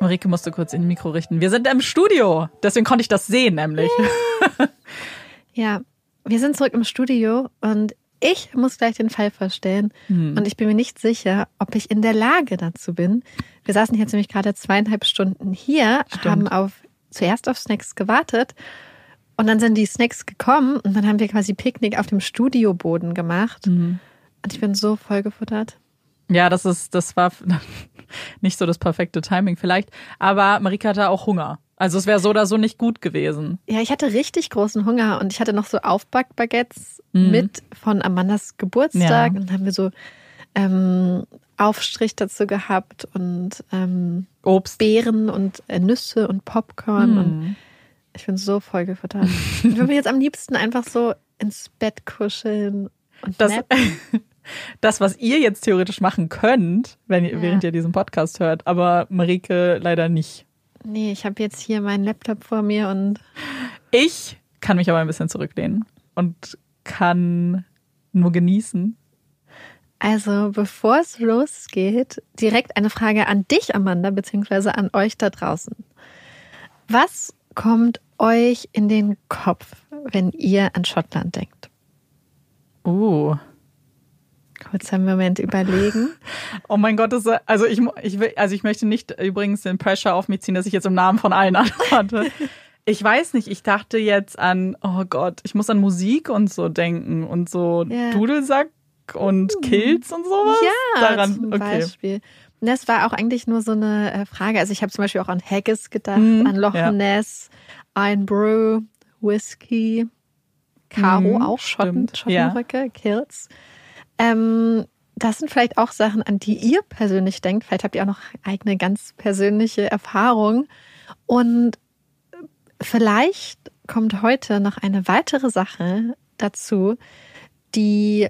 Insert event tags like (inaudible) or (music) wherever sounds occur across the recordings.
Marike musste kurz in den Mikro richten. Wir sind im Studio. Deswegen konnte ich das sehen, nämlich. (laughs) ja, wir sind zurück im Studio und ich muss gleich den Fall vorstellen. Hm. Und ich bin mir nicht sicher, ob ich in der Lage dazu bin. Wir saßen jetzt nämlich gerade zweieinhalb Stunden hier, Stimmt. haben auf, zuerst auf Snacks gewartet. Und dann sind die Snacks gekommen und dann haben wir quasi Picknick auf dem Studioboden gemacht. Hm. Und ich bin so vollgefuttert. Ja, das ist, das war nicht so das perfekte Timing vielleicht. Aber Marika hatte auch Hunger. Also es wäre so oder so nicht gut gewesen. Ja, ich hatte richtig großen Hunger und ich hatte noch so Aufbackbaguettes mhm. mit von Amandas Geburtstag. Ja. Und dann haben wir so ähm, Aufstrich dazu gehabt und ähm, Obst. Beeren und äh, Nüsse und Popcorn. Mhm. Und ich bin so voll ich würde mich jetzt am liebsten einfach so ins Bett kuscheln und das, das, was ihr jetzt theoretisch machen könnt, wenn ihr, ja. während ihr diesen Podcast hört, aber Marike leider nicht. Nee, ich habe jetzt hier meinen Laptop vor mir und. Ich kann mich aber ein bisschen zurücklehnen und kann nur genießen. Also bevor es losgeht, direkt eine Frage an dich, Amanda, beziehungsweise an euch da draußen. Was kommt euch in den Kopf, wenn ihr an Schottland denkt? Uh. Kurzer Moment überlegen. Oh mein Gott, das, also ich, ich will, also ich möchte nicht übrigens den Pressure auf mich ziehen, dass ich jetzt im Namen von allen (laughs) antworte. Ich weiß nicht, ich dachte jetzt an, oh Gott, ich muss an Musik und so denken und so ja. Dudelsack und hm. Kills und sowas. Ja, Daran, zum okay. Beispiel. Das war auch eigentlich nur so eine äh, Frage. Also ich habe zum Beispiel auch an Haggis gedacht, mhm, an Loch ja. Ness, ein Brew, Whisky, Caro mhm, auch, Schotten, Schottenröcke, ja. Kills. Ähm, das sind vielleicht auch Sachen, an die ihr persönlich denkt. Vielleicht habt ihr auch noch eigene ganz persönliche Erfahrungen. Und vielleicht kommt heute noch eine weitere Sache dazu, die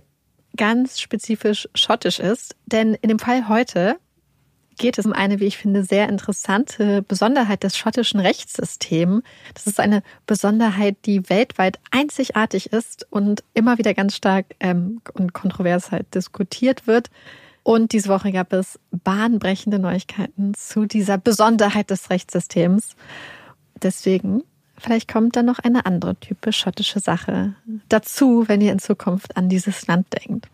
ganz spezifisch schottisch ist. Denn in dem Fall heute geht es um eine, wie ich finde, sehr interessante Besonderheit des schottischen Rechtssystems. Das ist eine Besonderheit, die weltweit einzigartig ist und immer wieder ganz stark ähm, und kontrovers halt diskutiert wird. Und diese Woche gab es bahnbrechende Neuigkeiten zu dieser Besonderheit des Rechtssystems. Deswegen, vielleicht kommt dann noch eine andere typisch schottische Sache dazu, wenn ihr in Zukunft an dieses Land denkt.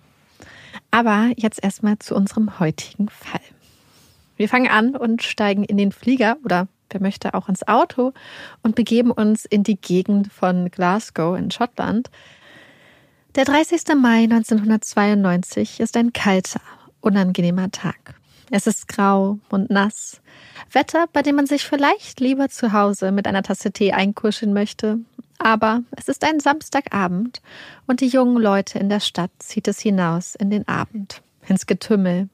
Aber jetzt erstmal zu unserem heutigen Fall. Wir fangen an und steigen in den Flieger oder wer möchte auch ins Auto und begeben uns in die Gegend von Glasgow in Schottland. Der 30. Mai 1992 ist ein kalter, unangenehmer Tag. Es ist grau und nass. Wetter, bei dem man sich vielleicht lieber zu Hause mit einer Tasse Tee einkuscheln möchte. Aber es ist ein Samstagabend und die jungen Leute in der Stadt zieht es hinaus in den Abend, ins Getümmel,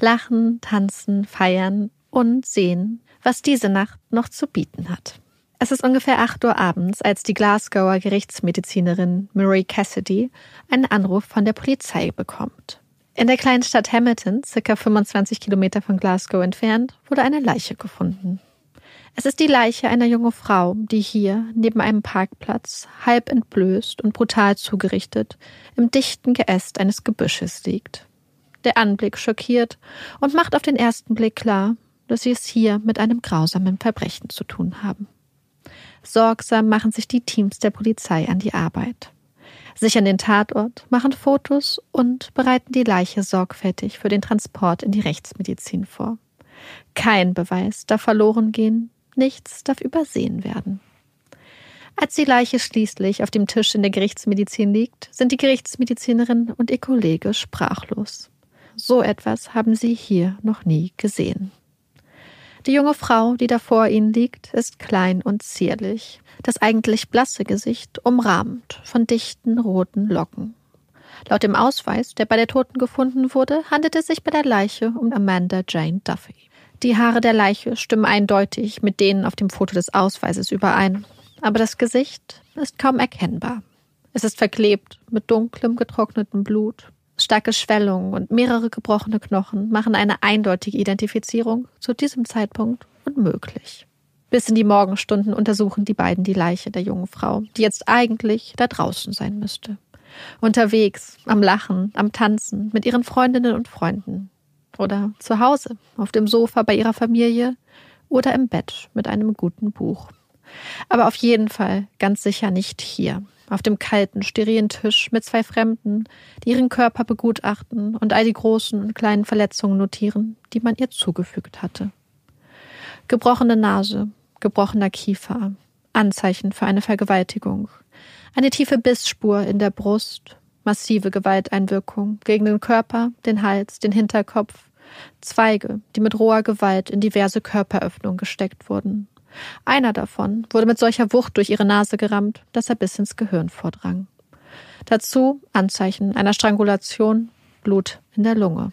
lachen, tanzen, feiern und sehen, was diese Nacht noch zu bieten hat. Es ist ungefähr 8 Uhr abends, als die Glasgower Gerichtsmedizinerin Murray Cassidy einen Anruf von der Polizei bekommt. In der kleinen Stadt Hamilton, circa 25 Kilometer von Glasgow entfernt, wurde eine Leiche gefunden. Es ist die Leiche einer jungen Frau, die hier, neben einem Parkplatz, halb entblößt und brutal zugerichtet, im dichten Geäst eines Gebüsches liegt. Der Anblick schockiert und macht auf den ersten Blick klar, dass sie es hier mit einem grausamen Verbrechen zu tun haben. Sorgsam machen sich die Teams der Polizei an die Arbeit. Sichern den Tatort, machen Fotos und bereiten die Leiche sorgfältig für den Transport in die Rechtsmedizin vor. Kein Beweis darf verloren gehen, nichts darf übersehen werden. Als die Leiche schließlich auf dem Tisch in der Gerichtsmedizin liegt, sind die Gerichtsmedizinerin und ihr Kollege sprachlos. So etwas haben sie hier noch nie gesehen. Die junge Frau, die da vor ihnen liegt, ist klein und zierlich, das eigentlich blasse Gesicht umrahmt von dichten roten Locken. Laut dem Ausweis, der bei der Toten gefunden wurde, handelt es sich bei der Leiche um Amanda Jane Duffy. Die Haare der Leiche stimmen eindeutig mit denen auf dem Foto des Ausweises überein, aber das Gesicht ist kaum erkennbar. Es ist verklebt mit dunklem, getrocknetem Blut Starke Schwellungen und mehrere gebrochene Knochen machen eine eindeutige Identifizierung zu diesem Zeitpunkt unmöglich. Bis in die Morgenstunden untersuchen die beiden die Leiche der jungen Frau, die jetzt eigentlich da draußen sein müsste. Unterwegs, am Lachen, am Tanzen, mit ihren Freundinnen und Freunden. Oder zu Hause, auf dem Sofa bei ihrer Familie oder im Bett mit einem guten Buch. Aber auf jeden Fall ganz sicher nicht hier, auf dem kalten, sterilen Tisch mit zwei Fremden, die ihren Körper begutachten und all die großen und kleinen Verletzungen notieren, die man ihr zugefügt hatte. Gebrochene Nase, gebrochener Kiefer, Anzeichen für eine Vergewaltigung, eine tiefe Bissspur in der Brust, massive Gewalteinwirkung gegen den Körper, den Hals, den Hinterkopf, Zweige, die mit roher Gewalt in diverse Körperöffnungen gesteckt wurden, einer davon wurde mit solcher Wucht durch ihre Nase gerammt, dass er bis ins Gehirn vordrang. Dazu Anzeichen einer Strangulation, Blut in der Lunge.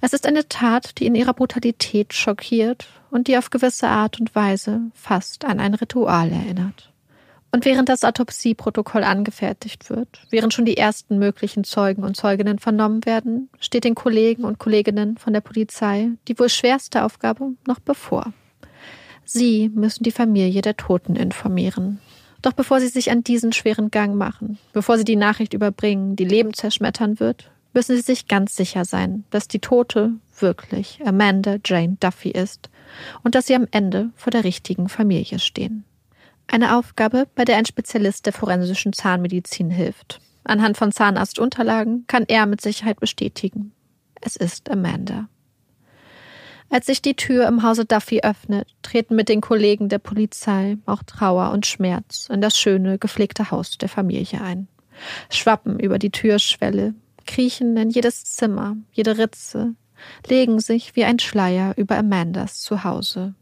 Es ist eine Tat, die in ihrer Brutalität schockiert und die auf gewisse Art und Weise fast an ein Ritual erinnert. Und während das Autopsieprotokoll angefertigt wird, während schon die ersten möglichen Zeugen und Zeuginnen vernommen werden, steht den Kollegen und Kolleginnen von der Polizei die wohl schwerste Aufgabe noch bevor. Sie müssen die Familie der Toten informieren. Doch bevor sie sich an diesen schweren Gang machen, bevor sie die Nachricht überbringen, die Leben zerschmettern wird, müssen sie sich ganz sicher sein, dass die Tote wirklich Amanda Jane Duffy ist und dass sie am Ende vor der richtigen Familie stehen. Eine Aufgabe, bei der ein Spezialist der forensischen Zahnmedizin hilft. Anhand von Zahnarztunterlagen kann er mit Sicherheit bestätigen. Es ist Amanda. Als sich die Tür im Hause Duffy öffnet, treten mit den Kollegen der Polizei auch Trauer und Schmerz in das schöne, gepflegte Haus der Familie ein. Schwappen über die Türschwelle, kriechen in jedes Zimmer, jede Ritze, legen sich wie ein Schleier über Amandas Zuhause.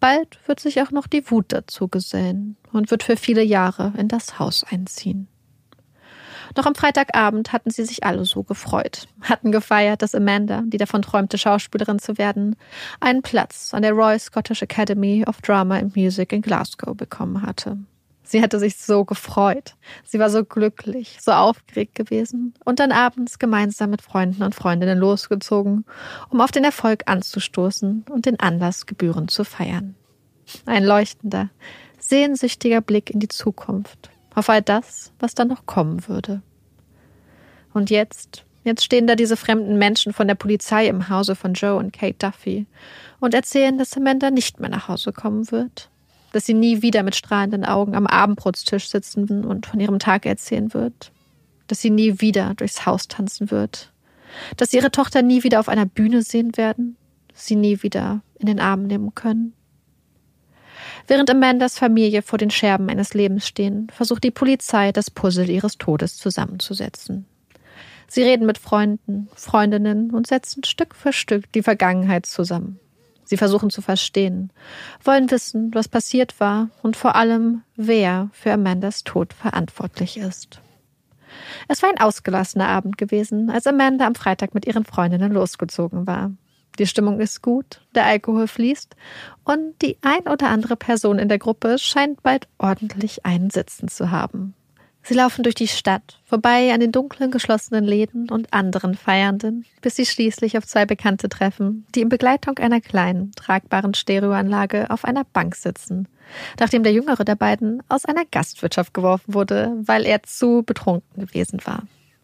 Bald wird sich auch noch die Wut dazu gesellen und wird für viele Jahre in das Haus einziehen. Noch am Freitagabend hatten sie sich alle so gefreut, hatten gefeiert, dass Amanda, die davon träumte, Schauspielerin zu werden, einen Platz an der Royal Scottish Academy of Drama and Music in Glasgow bekommen hatte. Sie hatte sich so gefreut. Sie war so glücklich, so aufgeregt gewesen und dann abends gemeinsam mit Freunden und Freundinnen losgezogen, um auf den Erfolg anzustoßen und den Anlass gebührend zu feiern. Ein leuchtender, sehnsüchtiger Blick in die Zukunft, auf all das, was dann noch kommen würde. Und jetzt, jetzt stehen da diese fremden Menschen von der Polizei im Hause von Joe und Kate Duffy und erzählen, dass Amanda nicht mehr nach Hause kommen wird, dass sie nie wieder mit strahlenden Augen am Abendbrotstisch sitzen und von ihrem Tag erzählen wird, dass sie nie wieder durchs Haus tanzen wird, dass sie ihre Tochter nie wieder auf einer Bühne sehen werden, sie nie wieder in den Arm nehmen können. Während Amandas Familie vor den Scherben eines Lebens stehen, versucht die Polizei, das Puzzle ihres Todes zusammenzusetzen. Sie reden mit Freunden, Freundinnen und setzen Stück für Stück die Vergangenheit zusammen. Sie versuchen zu verstehen, wollen wissen, was passiert war und vor allem, wer für Amandas Tod verantwortlich ist. Es war ein ausgelassener Abend gewesen, als Amanda am Freitag mit ihren Freundinnen losgezogen war. Die Stimmung ist gut, der Alkohol fließt und die ein oder andere Person in der Gruppe scheint bald ordentlich einen Sitzen zu haben. Sie laufen durch die Stadt, vorbei an den dunklen geschlossenen Läden und anderen Feiernden, bis sie schließlich auf zwei Bekannte treffen, die in Begleitung einer kleinen, tragbaren Stereoanlage auf einer Bank sitzen, nachdem der jüngere der beiden aus einer Gastwirtschaft geworfen wurde, weil er zu betrunken gewesen war.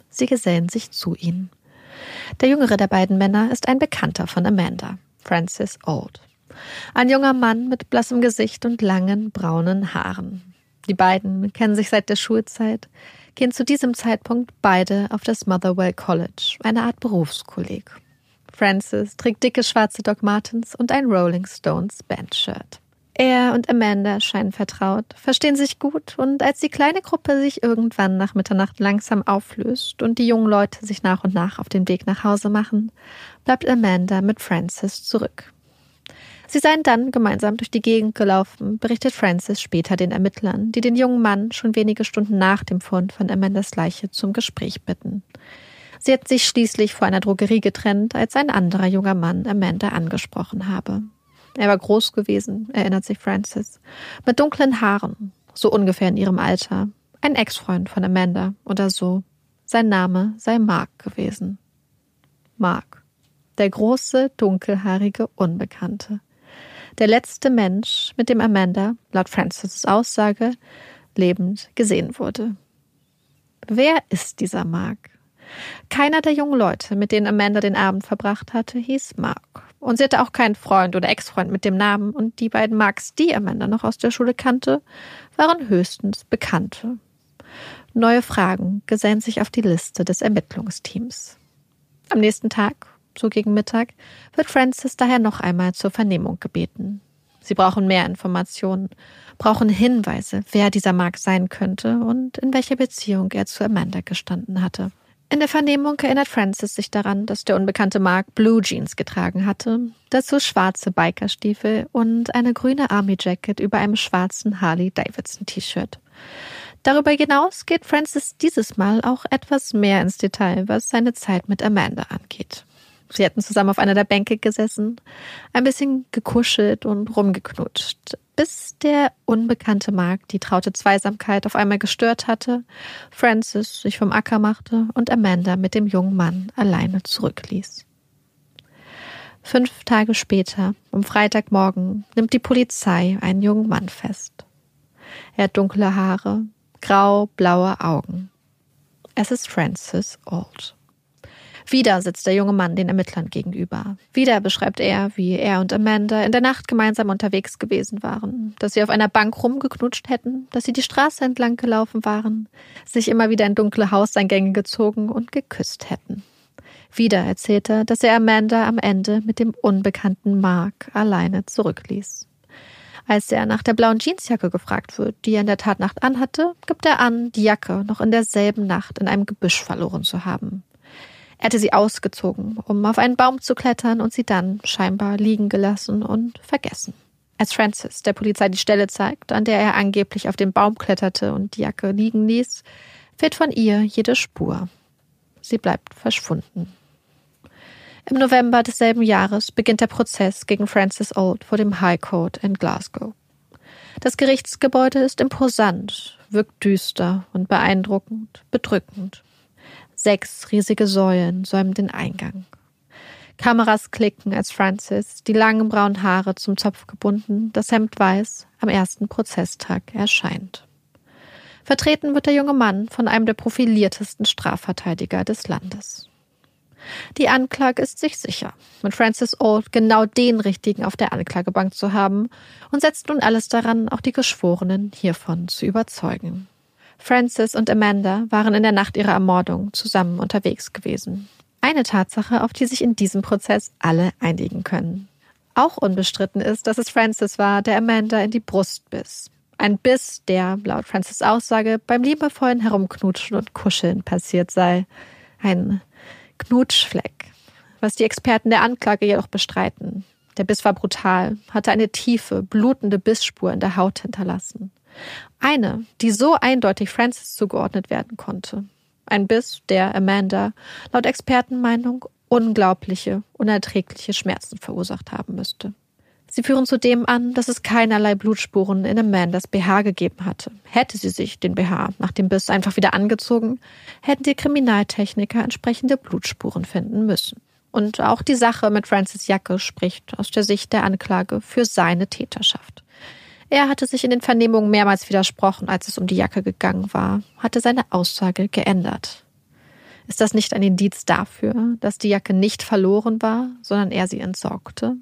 Sie gesellen sich zu ihnen. Der jüngere der beiden Männer ist ein Bekannter von Amanda, Francis Old. Ein junger Mann mit blassem Gesicht und langen braunen Haaren. Die beiden kennen sich seit der Schulzeit, gehen zu diesem Zeitpunkt beide auf das Motherwell College, eine Art Berufskolleg. Francis trägt dicke schwarze Doc Martens und ein Rolling Stones Bandshirt. Er und Amanda scheinen vertraut, verstehen sich gut und als die kleine Gruppe sich irgendwann nach Mitternacht langsam auflöst und die jungen Leute sich nach und nach auf den Weg nach Hause machen, bleibt Amanda mit Francis zurück. Sie seien dann gemeinsam durch die Gegend gelaufen, berichtet Francis später den Ermittlern, die den jungen Mann schon wenige Stunden nach dem Fund von Amandas Leiche zum Gespräch bitten. Sie hätten sich schließlich vor einer Drogerie getrennt, als ein anderer junger Mann Amanda angesprochen habe. Er war groß gewesen, erinnert sich Francis, mit dunklen Haaren, so ungefähr in ihrem Alter, ein Ex-Freund von Amanda oder so. Sein Name sei Mark gewesen. Mark, der große, dunkelhaarige Unbekannte. Der letzte Mensch, mit dem Amanda, laut Francis' Aussage, lebend gesehen wurde. Wer ist dieser Mark? Keiner der jungen Leute, mit denen Amanda den Abend verbracht hatte, hieß Mark. Und sie hatte auch keinen Freund oder Ex-Freund mit dem Namen. Und die beiden Marks, die Amanda noch aus der Schule kannte, waren höchstens Bekannte. Neue Fragen gesellen sich auf die Liste des Ermittlungsteams. Am nächsten Tag, so gegen Mittag, wird Francis daher noch einmal zur Vernehmung gebeten. Sie brauchen mehr Informationen, brauchen Hinweise, wer dieser Mark sein könnte und in welcher Beziehung er zu Amanda gestanden hatte. In der Vernehmung erinnert Francis sich daran, dass der unbekannte Mark Blue Jeans getragen hatte, dazu schwarze Bikerstiefel und eine grüne Army Jacket über einem schwarzen Harley Davidson T-Shirt. Darüber hinaus geht Francis dieses Mal auch etwas mehr ins Detail, was seine Zeit mit Amanda angeht. Sie hatten zusammen auf einer der Bänke gesessen, ein bisschen gekuschelt und rumgeknutscht, bis der unbekannte Mark die traute Zweisamkeit auf einmal gestört hatte, Francis sich vom Acker machte und Amanda mit dem jungen Mann alleine zurückließ. Fünf Tage später, am Freitagmorgen, nimmt die Polizei einen jungen Mann fest. Er hat dunkle Haare, grau-blaue Augen. Es ist Francis Old. Wieder sitzt der junge Mann den Ermittlern gegenüber. Wieder beschreibt er, wie er und Amanda in der Nacht gemeinsam unterwegs gewesen waren, dass sie auf einer Bank rumgeknutscht hätten, dass sie die Straße entlang gelaufen waren, sich immer wieder in dunkle Hauseingänge gezogen und geküsst hätten. Wieder erzählt er, dass er Amanda am Ende mit dem unbekannten Mark alleine zurückließ. Als er nach der blauen Jeansjacke gefragt wird, die er in der Tatnacht anhatte, gibt er an, die Jacke noch in derselben Nacht in einem Gebüsch verloren zu haben. Er hatte sie ausgezogen, um auf einen Baum zu klettern und sie dann scheinbar liegen gelassen und vergessen. Als Francis der Polizei die Stelle zeigt, an der er angeblich auf den Baum kletterte und die Jacke liegen ließ, fehlt von ihr jede Spur. Sie bleibt verschwunden. Im November desselben Jahres beginnt der Prozess gegen Francis Old vor dem High Court in Glasgow. Das Gerichtsgebäude ist imposant, wirkt düster und beeindruckend, bedrückend. Sechs riesige Säulen säumen den Eingang. Kameras klicken, als Francis, die langen braunen Haare zum Zopf gebunden, das Hemd weiß, am ersten Prozesstag erscheint. Vertreten wird der junge Mann von einem der profiliertesten Strafverteidiger des Landes. Die Anklage ist sich sicher, mit Francis Old genau den richtigen auf der Anklagebank zu haben und setzt nun alles daran, auch die Geschworenen hiervon zu überzeugen. Francis und Amanda waren in der Nacht ihrer Ermordung zusammen unterwegs gewesen. Eine Tatsache, auf die sich in diesem Prozess alle einigen können. Auch unbestritten ist, dass es Francis war, der Amanda in die Brust biss. Ein Biss, der, laut Francis Aussage, beim liebevollen Herumknutschen und Kuscheln passiert sei. Ein Knutschfleck, was die Experten der Anklage jedoch bestreiten. Der Biss war brutal, hatte eine tiefe, blutende Bissspur in der Haut hinterlassen. Eine, die so eindeutig Francis zugeordnet werden konnte. Ein Biss, der Amanda laut Expertenmeinung unglaubliche, unerträgliche Schmerzen verursacht haben müsste. Sie führen zudem an, dass es keinerlei Blutspuren in Amandas BH gegeben hatte. Hätte sie sich den BH nach dem Biss einfach wieder angezogen, hätten die Kriminaltechniker entsprechende Blutspuren finden müssen. Und auch die Sache mit Francis Jacke spricht aus der Sicht der Anklage für seine Täterschaft. Er hatte sich in den Vernehmungen mehrmals widersprochen, als es um die Jacke gegangen war, hatte seine Aussage geändert. Ist das nicht ein Indiz dafür, dass die Jacke nicht verloren war, sondern er sie entsorgte?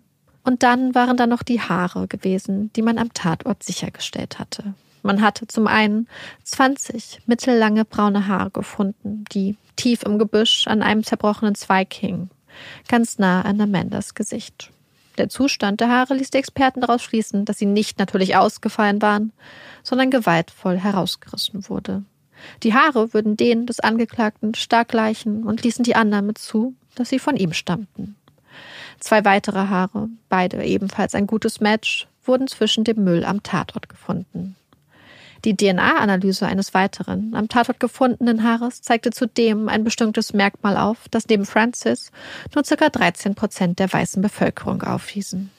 Und dann waren da noch die Haare gewesen, die man am Tatort sichergestellt hatte. Man hatte zum einen 20 mittellange braune Haare gefunden, die tief im Gebüsch an einem zerbrochenen Zweig hingen, ganz nah an Amandas Gesicht. Der Zustand der Haare ließ die Experten daraus schließen, dass sie nicht natürlich ausgefallen waren, sondern gewaltvoll herausgerissen wurde. Die Haare würden denen des Angeklagten stark gleichen und ließen die Annahme zu, dass sie von ihm stammten. Zwei weitere Haare, beide ebenfalls ein gutes Match, wurden zwischen dem Müll am Tatort gefunden. Die DNA-Analyse eines weiteren am Tatort gefundenen Haares zeigte zudem ein bestimmtes Merkmal auf, das neben Francis nur ca. 13 Prozent der weißen Bevölkerung aufwiesen.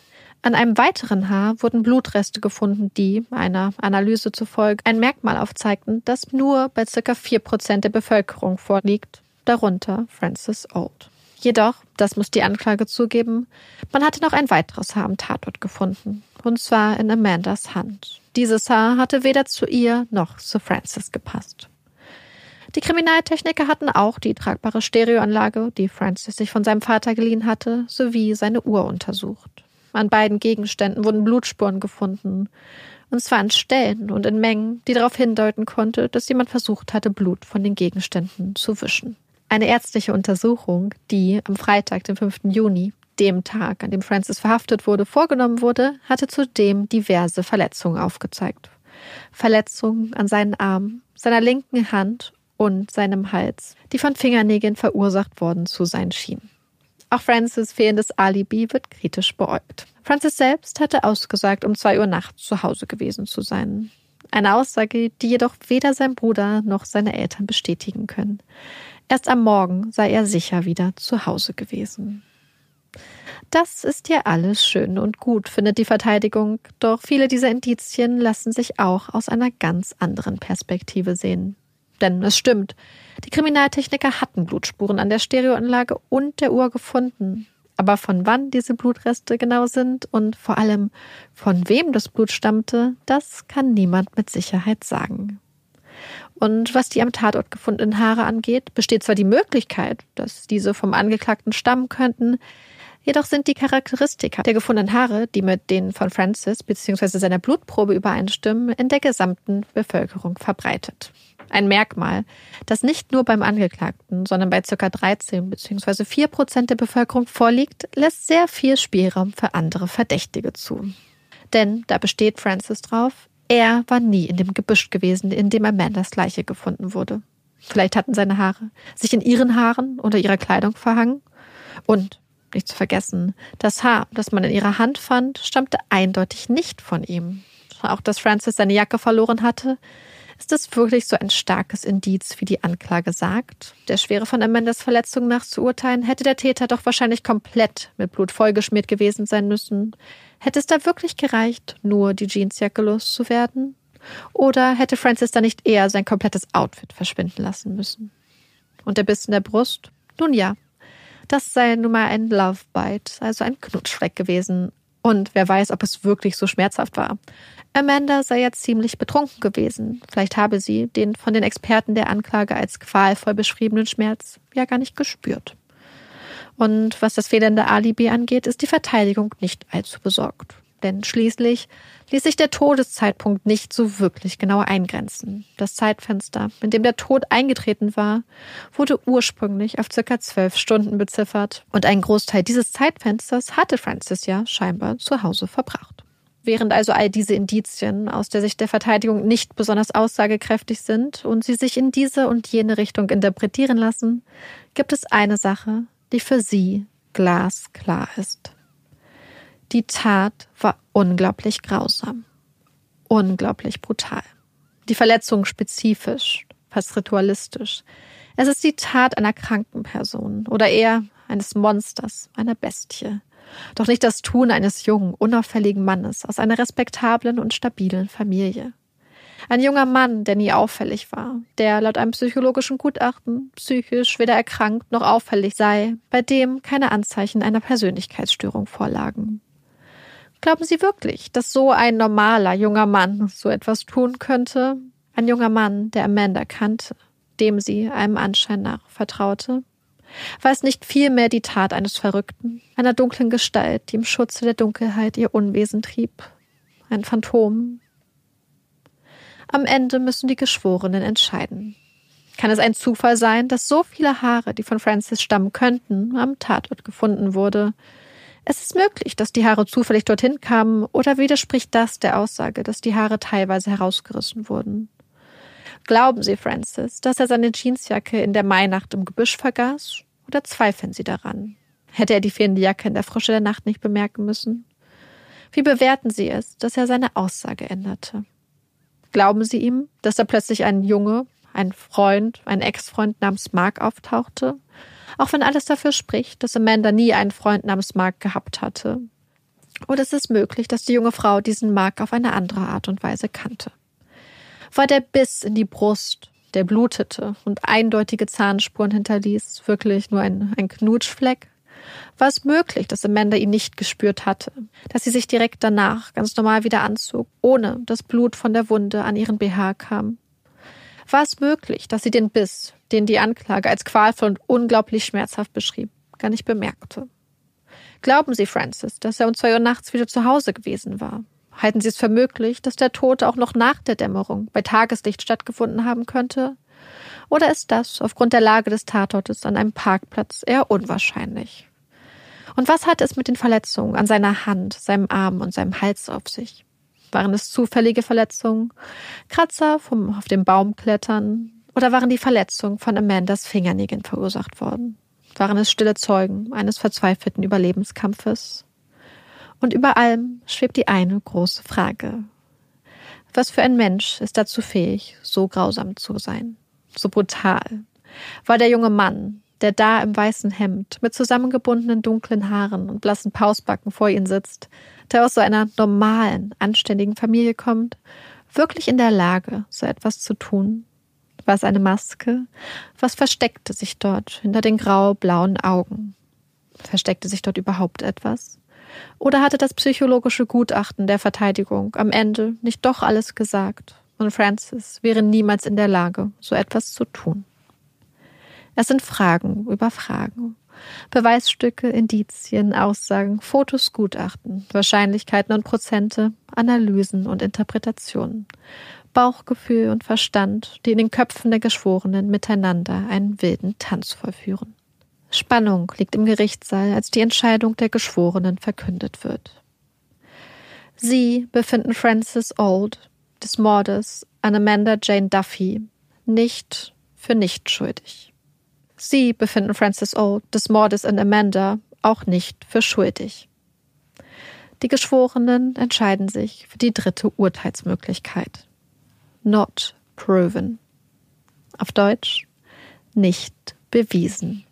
An einem weiteren Haar wurden Blutreste gefunden, die, einer Analyse zufolge, ein Merkmal aufzeigten, das nur bei ca. 4 Prozent der Bevölkerung vorliegt, darunter Francis Old. Jedoch, das muss die Anklage zugeben, man hatte noch ein weiteres Haar am Tatort gefunden, und zwar in Amandas Hand. Dieses Haar hatte weder zu ihr noch zu Francis gepasst. Die Kriminaltechniker hatten auch die tragbare Stereoanlage, die Francis sich von seinem Vater geliehen hatte, sowie seine Uhr untersucht. An beiden Gegenständen wurden Blutspuren gefunden, und zwar an Stellen und in Mengen, die darauf hindeuten konnte, dass jemand versucht hatte, Blut von den Gegenständen zu wischen. Eine ärztliche Untersuchung, die am Freitag, dem 5. Juni, dem Tag, an dem Francis verhaftet wurde, vorgenommen wurde, hatte zudem diverse Verletzungen aufgezeigt. Verletzungen an seinen Armen, seiner linken Hand und seinem Hals, die von Fingernägeln verursacht worden zu sein schienen. Auch Francis fehlendes Alibi wird kritisch beäugt. Francis selbst hatte ausgesagt, um zwei Uhr nachts zu Hause gewesen zu sein. Eine Aussage, die jedoch weder sein Bruder noch seine Eltern bestätigen können. Erst am Morgen sei er sicher wieder zu Hause gewesen. Das ist ja alles schön und gut, findet die Verteidigung, doch viele dieser Indizien lassen sich auch aus einer ganz anderen Perspektive sehen. Denn es stimmt, die Kriminaltechniker hatten Blutspuren an der Stereoanlage und der Uhr gefunden. Aber von wann diese Blutreste genau sind und vor allem von wem das Blut stammte, das kann niemand mit Sicherheit sagen. Und was die am Tatort gefundenen Haare angeht, besteht zwar die Möglichkeit, dass diese vom Angeklagten stammen könnten, jedoch sind die Charakteristika der gefundenen Haare, die mit denen von Francis bzw. seiner Blutprobe übereinstimmen, in der gesamten Bevölkerung verbreitet. Ein Merkmal, das nicht nur beim Angeklagten, sondern bei ca. 13 bzw. 4 Prozent der Bevölkerung vorliegt, lässt sehr viel Spielraum für andere Verdächtige zu. Denn da besteht Francis drauf, er war nie in dem Gebüsch gewesen, in dem Amandas Leiche gefunden wurde. Vielleicht hatten seine Haare sich in ihren Haaren oder ihrer Kleidung verhangen. Und, nicht zu vergessen, das Haar, das man in ihrer Hand fand, stammte eindeutig nicht von ihm. Auch dass Francis seine Jacke verloren hatte, ist es wirklich so ein starkes Indiz, wie die Anklage sagt? Der Schwere von Amandas Verletzung nach zu urteilen, hätte der Täter doch wahrscheinlich komplett mit Blut vollgeschmiert gewesen sein müssen. Hätte es da wirklich gereicht, nur die Jeansjacke loszuwerden? Oder hätte Francis da nicht eher sein komplettes Outfit verschwinden lassen müssen? Und der Biss in der Brust? Nun ja, das sei nun mal ein Love Bite, also ein Knutschfleck gewesen. Und wer weiß, ob es wirklich so schmerzhaft war. Amanda sei jetzt ziemlich betrunken gewesen. Vielleicht habe sie den von den Experten der Anklage als qualvoll beschriebenen Schmerz ja gar nicht gespürt. Und was das fehlende Alibi angeht, ist die Verteidigung nicht allzu besorgt. Denn schließlich ließ sich der Todeszeitpunkt nicht so wirklich genau eingrenzen. Das Zeitfenster, in dem der Tod eingetreten war, wurde ursprünglich auf circa zwölf Stunden beziffert und ein Großteil dieses Zeitfensters hatte Francis ja scheinbar zu Hause verbracht. Während also all diese Indizien aus der Sicht der Verteidigung nicht besonders aussagekräftig sind und sie sich in diese und jene Richtung interpretieren lassen, gibt es eine Sache, die für sie glasklar ist. Die Tat war unglaublich grausam, unglaublich brutal. Die Verletzung spezifisch, fast ritualistisch. Es ist die Tat einer kranken Person oder eher eines Monsters, einer Bestie. Doch nicht das Tun eines jungen, unauffälligen Mannes aus einer respektablen und stabilen Familie. Ein junger Mann, der nie auffällig war, der laut einem psychologischen Gutachten psychisch weder erkrankt noch auffällig sei, bei dem keine Anzeichen einer Persönlichkeitsstörung vorlagen. Glauben Sie wirklich, dass so ein normaler junger Mann so etwas tun könnte? Ein junger Mann, der Amanda kannte, dem sie einem Anschein nach vertraute? War es nicht vielmehr die Tat eines Verrückten, einer dunklen Gestalt, die im Schutze der Dunkelheit ihr Unwesen trieb? Ein Phantom? Am Ende müssen die Geschworenen entscheiden. Kann es ein Zufall sein, dass so viele Haare, die von Francis stammen könnten, am Tatort gefunden wurde? Es ist möglich, dass die Haare zufällig dorthin kamen, oder widerspricht das der Aussage, dass die Haare teilweise herausgerissen wurden? Glauben Sie, Francis, dass er seine Jeansjacke in der Mainacht im Gebüsch vergaß? Oder zweifeln Sie daran? Hätte er die fehlende Jacke in der Frische der Nacht nicht bemerken müssen? Wie bewerten Sie es, dass er seine Aussage änderte? Glauben Sie ihm, dass da plötzlich ein Junge, ein Freund, ein Ex-Freund namens Mark auftauchte? Auch wenn alles dafür spricht, dass Amanda nie einen Freund namens Mark gehabt hatte. Oder ist es möglich, dass die junge Frau diesen Mark auf eine andere Art und Weise kannte? War der Biss in die Brust, der blutete und eindeutige Zahnspuren hinterließ, wirklich nur ein, ein Knutschfleck? War es möglich, dass Amanda ihn nicht gespürt hatte, dass sie sich direkt danach ganz normal wieder anzog, ohne dass Blut von der Wunde an ihren BH kam? War es möglich, dass sie den Biss, den die Anklage als qualvoll und unglaublich schmerzhaft beschrieb, gar nicht bemerkte? Glauben Sie, Francis, dass er um zwei Uhr nachts wieder zu Hause gewesen war, Halten Sie es für möglich, dass der Tod auch noch nach der Dämmerung bei Tageslicht stattgefunden haben könnte? Oder ist das aufgrund der Lage des Tatortes an einem Parkplatz eher unwahrscheinlich? Und was hat es mit den Verletzungen an seiner Hand, seinem Arm und seinem Hals auf sich? Waren es zufällige Verletzungen, Kratzer vom auf dem Baum klettern, oder waren die Verletzungen von Amandas Fingernägeln verursacht worden? Waren es stille Zeugen eines verzweifelten Überlebenskampfes? Und über allem schwebt die eine große Frage. Was für ein Mensch ist dazu fähig, so grausam zu sein, so brutal? War der junge Mann, der da im weißen Hemd mit zusammengebundenen dunklen Haaren und blassen Pausbacken vor ihm sitzt, der aus so einer normalen, anständigen Familie kommt, wirklich in der Lage, so etwas zu tun? War es eine Maske? Was versteckte sich dort hinter den grau-blauen Augen? Versteckte sich dort überhaupt etwas? Oder hatte das psychologische Gutachten der Verteidigung am Ende nicht doch alles gesagt? und Francis wäre niemals in der Lage, so etwas zu tun. Es sind Fragen über Fragen. Beweisstücke, Indizien, Aussagen, Fotos, Gutachten, Wahrscheinlichkeiten und Prozente, Analysen und Interpretationen. Bauchgefühl und Verstand, die in den Köpfen der Geschworenen miteinander einen wilden Tanz vollführen. Spannung liegt im Gerichtssaal, als die Entscheidung der Geschworenen verkündet wird. Sie befinden Francis Old des Mordes an Amanda Jane Duffy nicht für nicht schuldig. Sie befinden Francis Old des Mordes an Amanda auch nicht für schuldig. Die Geschworenen entscheiden sich für die dritte Urteilsmöglichkeit. Not proven. Auf Deutsch nicht bewiesen.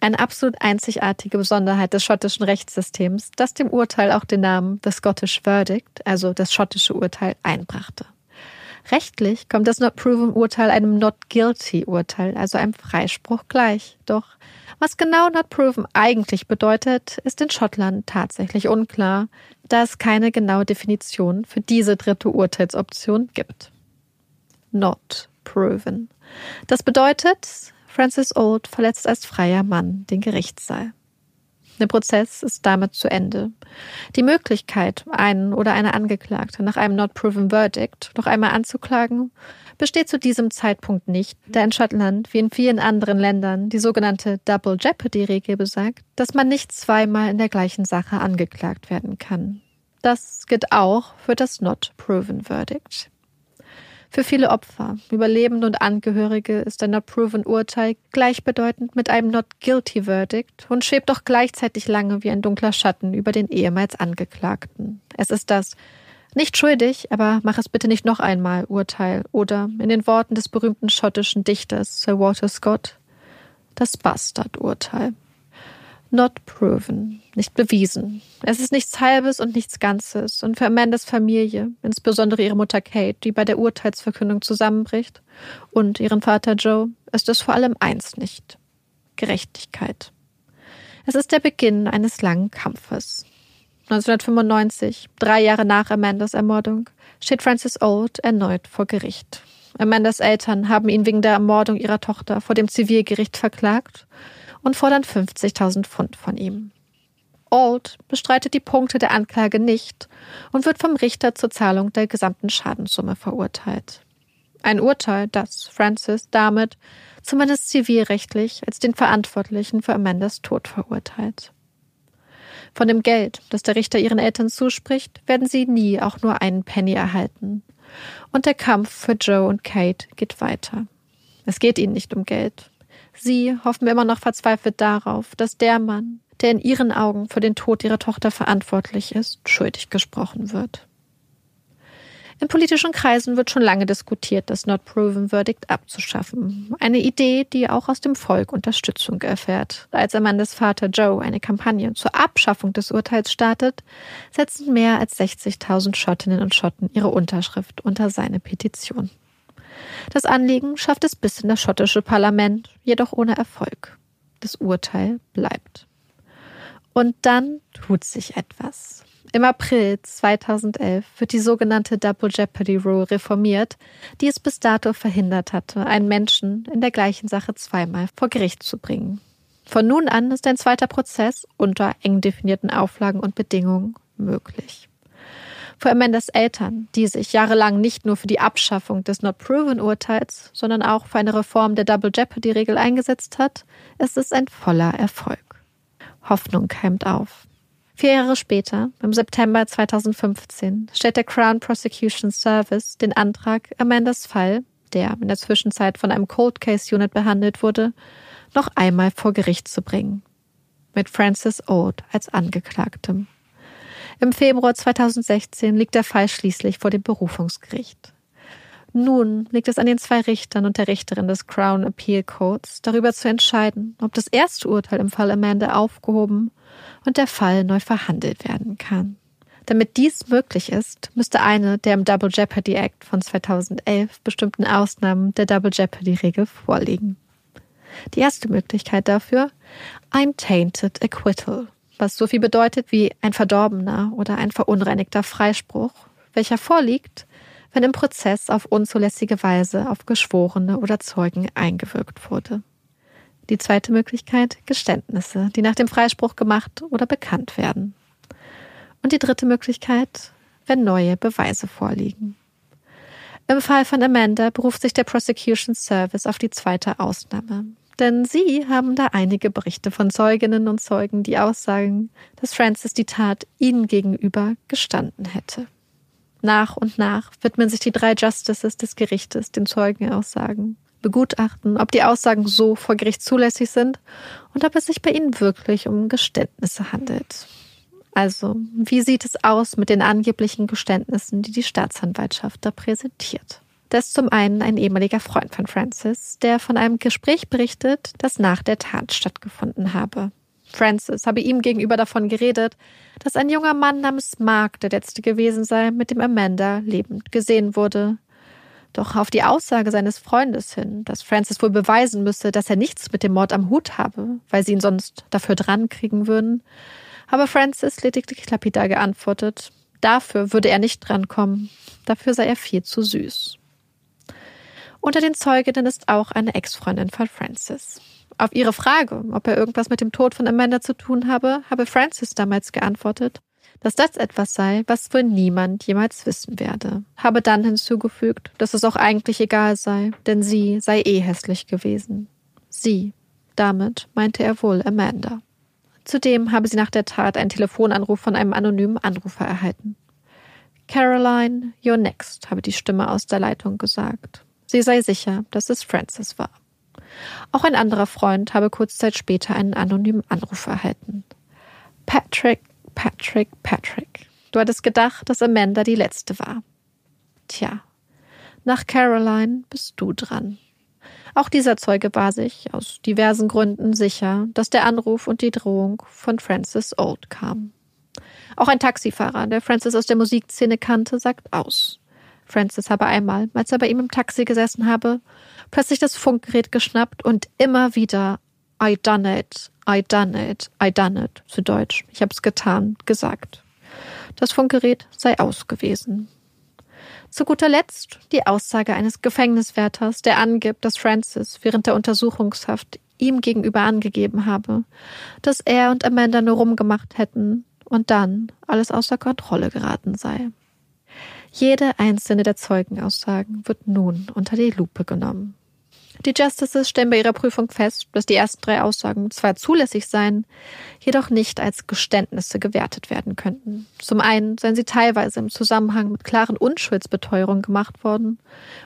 Eine absolut einzigartige Besonderheit des schottischen Rechtssystems, das dem Urteil auch den Namen The Scottish Verdict, also das schottische Urteil, einbrachte. Rechtlich kommt das Not Proven Urteil einem Not Guilty Urteil, also einem Freispruch gleich. Doch was genau Not Proven eigentlich bedeutet, ist in Schottland tatsächlich unklar, da es keine genaue Definition für diese dritte Urteilsoption gibt. Not Proven. Das bedeutet, Francis Old verletzt als freier Mann den Gerichtssaal. Der Prozess ist damit zu Ende. Die Möglichkeit, einen oder eine Angeklagte nach einem Not Proven Verdict noch einmal anzuklagen, besteht zu diesem Zeitpunkt nicht, da in Schottland wie in vielen anderen Ländern die sogenannte Double Jeopardy-Regel besagt, dass man nicht zweimal in der gleichen Sache angeklagt werden kann. Das gilt auch für das Not Proven Verdict. Für viele Opfer, Überlebende und Angehörige ist ein Not Proven Urteil gleichbedeutend mit einem Not Guilty Verdict und schwebt doch gleichzeitig lange wie ein dunkler Schatten über den ehemals Angeklagten. Es ist das nicht schuldig, aber mach es bitte nicht noch einmal Urteil oder in den Worten des berühmten schottischen Dichters Sir Walter Scott das Bastard-Urteil. Not proven, nicht bewiesen. Es ist nichts Halbes und nichts Ganzes. Und für Amandas Familie, insbesondere ihre Mutter Kate, die bei der Urteilsverkündung zusammenbricht, und ihren Vater Joe, ist es vor allem eins nicht. Gerechtigkeit. Es ist der Beginn eines langen Kampfes. 1995, drei Jahre nach Amandas Ermordung, steht Francis Old erneut vor Gericht. Amandas Eltern haben ihn wegen der Ermordung ihrer Tochter vor dem Zivilgericht verklagt und fordern 50.000 Pfund von ihm. Old bestreitet die Punkte der Anklage nicht und wird vom Richter zur Zahlung der gesamten Schadenssumme verurteilt. Ein Urteil, das Francis damit, zumindest zivilrechtlich, als den Verantwortlichen für Amandas Tod verurteilt. Von dem Geld, das der Richter ihren Eltern zuspricht, werden sie nie auch nur einen Penny erhalten. Und der Kampf für Joe und Kate geht weiter. Es geht ihnen nicht um Geld. Sie hoffen immer noch verzweifelt darauf, dass der Mann, der in ihren Augen für den Tod ihrer Tochter verantwortlich ist, schuldig gesprochen wird. In politischen Kreisen wird schon lange diskutiert, das Not Proven Verdict abzuschaffen. Eine Idee, die auch aus dem Volk Unterstützung erfährt. Als Amandas Vater Joe eine Kampagne zur Abschaffung des Urteils startet, setzen mehr als 60.000 Schottinnen und Schotten ihre Unterschrift unter seine Petition. Das Anliegen schafft es bis in das schottische Parlament, jedoch ohne Erfolg. Das Urteil bleibt. Und dann tut sich etwas. Im April 2011 wird die sogenannte Double Jeopardy Rule reformiert, die es bis dato verhindert hatte, einen Menschen in der gleichen Sache zweimal vor Gericht zu bringen. Von nun an ist ein zweiter Prozess unter eng definierten Auflagen und Bedingungen möglich. Für Amandas Eltern, die sich jahrelang nicht nur für die Abschaffung des Not Proven Urteils, sondern auch für eine Reform der Double Jeopardy Regel eingesetzt hat, ist es ein voller Erfolg. Hoffnung keimt auf. Vier Jahre später, im September 2015, stellt der Crown Prosecution Service den Antrag, Amandas Fall, der in der Zwischenzeit von einem Cold Case Unit behandelt wurde, noch einmal vor Gericht zu bringen. Mit Francis Old als Angeklagtem. Im Februar 2016 liegt der Fall schließlich vor dem Berufungsgericht. Nun liegt es an den zwei Richtern und der Richterin des Crown Appeal Codes, darüber zu entscheiden, ob das erste Urteil im Fall Amanda aufgehoben und der Fall neu verhandelt werden kann. Damit dies möglich ist, müsste eine der im Double Jeopardy Act von 2011 bestimmten Ausnahmen der Double Jeopardy Regel vorliegen. Die erste Möglichkeit dafür ein Tainted Acquittal, was so viel bedeutet wie ein verdorbener oder ein verunreinigter Freispruch, welcher vorliegt, wenn im Prozess auf unzulässige Weise auf Geschworene oder Zeugen eingewirkt wurde. Die zweite Möglichkeit Geständnisse, die nach dem Freispruch gemacht oder bekannt werden. Und die dritte Möglichkeit, wenn neue Beweise vorliegen. Im Fall von Amanda beruft sich der Prosecution Service auf die zweite Ausnahme. Denn sie haben da einige Berichte von Zeuginnen und Zeugen, die aussagen, dass Francis die Tat ihnen gegenüber gestanden hätte. Nach und nach widmen sich die drei Justices des Gerichtes den Zeugenaussagen, begutachten, ob die Aussagen so vor Gericht zulässig sind und ob es sich bei ihnen wirklich um Geständnisse handelt. Also, wie sieht es aus mit den angeblichen Geständnissen, die die Staatsanwaltschaft da präsentiert? Das zum einen ein ehemaliger Freund von Francis, der von einem Gespräch berichtet, das nach der Tat stattgefunden habe. Francis habe ihm gegenüber davon geredet, dass ein junger Mann namens Mark der letzte gewesen sei, mit dem Amanda lebend gesehen wurde. Doch auf die Aussage seines Freundes hin, dass Francis wohl beweisen müsse, dass er nichts mit dem Mord am Hut habe, weil sie ihn sonst dafür drankriegen würden, habe Francis lediglich lapidar geantwortet, dafür würde er nicht drankommen, dafür sei er viel zu süß. Unter den Zeuginnen ist auch eine Ex-Freundin von Francis. Auf ihre Frage, ob er irgendwas mit dem Tod von Amanda zu tun habe, habe Francis damals geantwortet, dass das etwas sei, was wohl niemand jemals wissen werde. Habe dann hinzugefügt, dass es auch eigentlich egal sei, denn sie sei eh hässlich gewesen. Sie. Damit meinte er wohl Amanda. Zudem habe sie nach der Tat einen Telefonanruf von einem anonymen Anrufer erhalten. Caroline, you're next, habe die Stimme aus der Leitung gesagt. Sie sei sicher, dass es Francis war. Auch ein anderer Freund habe kurz Zeit später einen anonymen Anruf erhalten. Patrick, Patrick, Patrick. Du hattest gedacht, dass Amanda die letzte war. Tja, nach Caroline bist du dran. Auch dieser Zeuge war sich aus diversen Gründen sicher, dass der Anruf und die Drohung von Francis Old kam. Auch ein Taxifahrer, der Francis aus der Musikszene kannte, sagt aus. Francis habe einmal, als er bei ihm im Taxi gesessen habe, plötzlich das Funkgerät geschnappt und immer wieder I done it, I done it, I done it, zu Deutsch, ich hab's getan, gesagt. Das Funkgerät sei aus gewesen. Zu guter Letzt die Aussage eines Gefängniswärters, der angibt, dass Francis während der Untersuchungshaft ihm gegenüber angegeben habe, dass er und Amanda nur rumgemacht hätten und dann alles außer Kontrolle geraten sei. Jede einzelne der Zeugenaussagen wird nun unter die Lupe genommen. Die Justices stellen bei ihrer Prüfung fest, dass die ersten drei Aussagen zwar zulässig seien, jedoch nicht als Geständnisse gewertet werden könnten. Zum einen seien sie teilweise im Zusammenhang mit klaren Unschuldsbeteuerungen gemacht worden,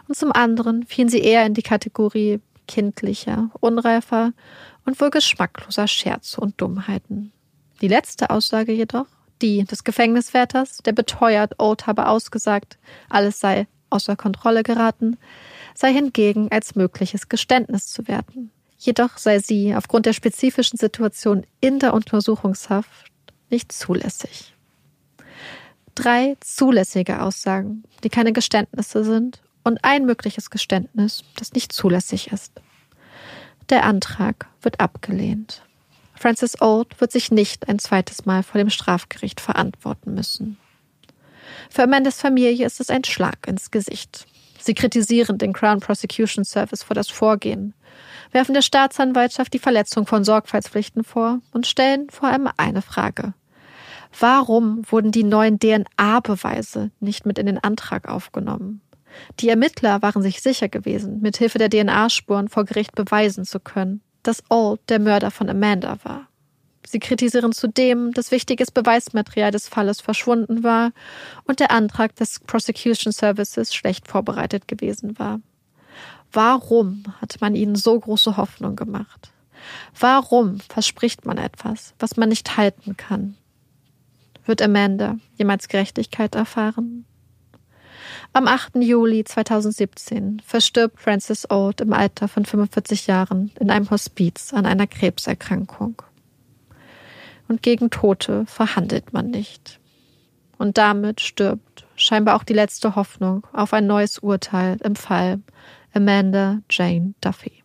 und zum anderen fielen sie eher in die Kategorie kindlicher, unreifer und wohl geschmackloser Scherze und Dummheiten. Die letzte Aussage jedoch die des Gefängniswärters, der beteuert, Old habe ausgesagt, alles sei außer Kontrolle geraten, sei hingegen als mögliches Geständnis zu werten. Jedoch sei sie aufgrund der spezifischen Situation in der Untersuchungshaft nicht zulässig. Drei zulässige Aussagen, die keine Geständnisse sind, und ein mögliches Geständnis, das nicht zulässig ist. Der Antrag wird abgelehnt. Francis Old wird sich nicht ein zweites Mal vor dem Strafgericht verantworten müssen. Für Amandas Familie ist es ein Schlag ins Gesicht. Sie kritisieren den Crown Prosecution Service für das Vorgehen, werfen der Staatsanwaltschaft die Verletzung von Sorgfaltspflichten vor und stellen vor allem eine Frage. Warum wurden die neuen DNA-Beweise nicht mit in den Antrag aufgenommen? Die Ermittler waren sich sicher gewesen, mit Hilfe der DNA-Spuren vor Gericht beweisen zu können, dass Old der Mörder von Amanda war. Sie kritisieren zudem, dass wichtiges Beweismaterial des Falles verschwunden war und der Antrag des Prosecution Services schlecht vorbereitet gewesen war. Warum hat man ihnen so große Hoffnung gemacht? Warum verspricht man etwas, was man nicht halten kann? Wird Amanda jemals Gerechtigkeit erfahren? Am 8. Juli 2017 verstirbt Francis Old im Alter von 45 Jahren in einem Hospiz an einer Krebserkrankung. Und gegen Tote verhandelt man nicht. Und damit stirbt scheinbar auch die letzte Hoffnung auf ein neues Urteil im Fall Amanda Jane Duffy.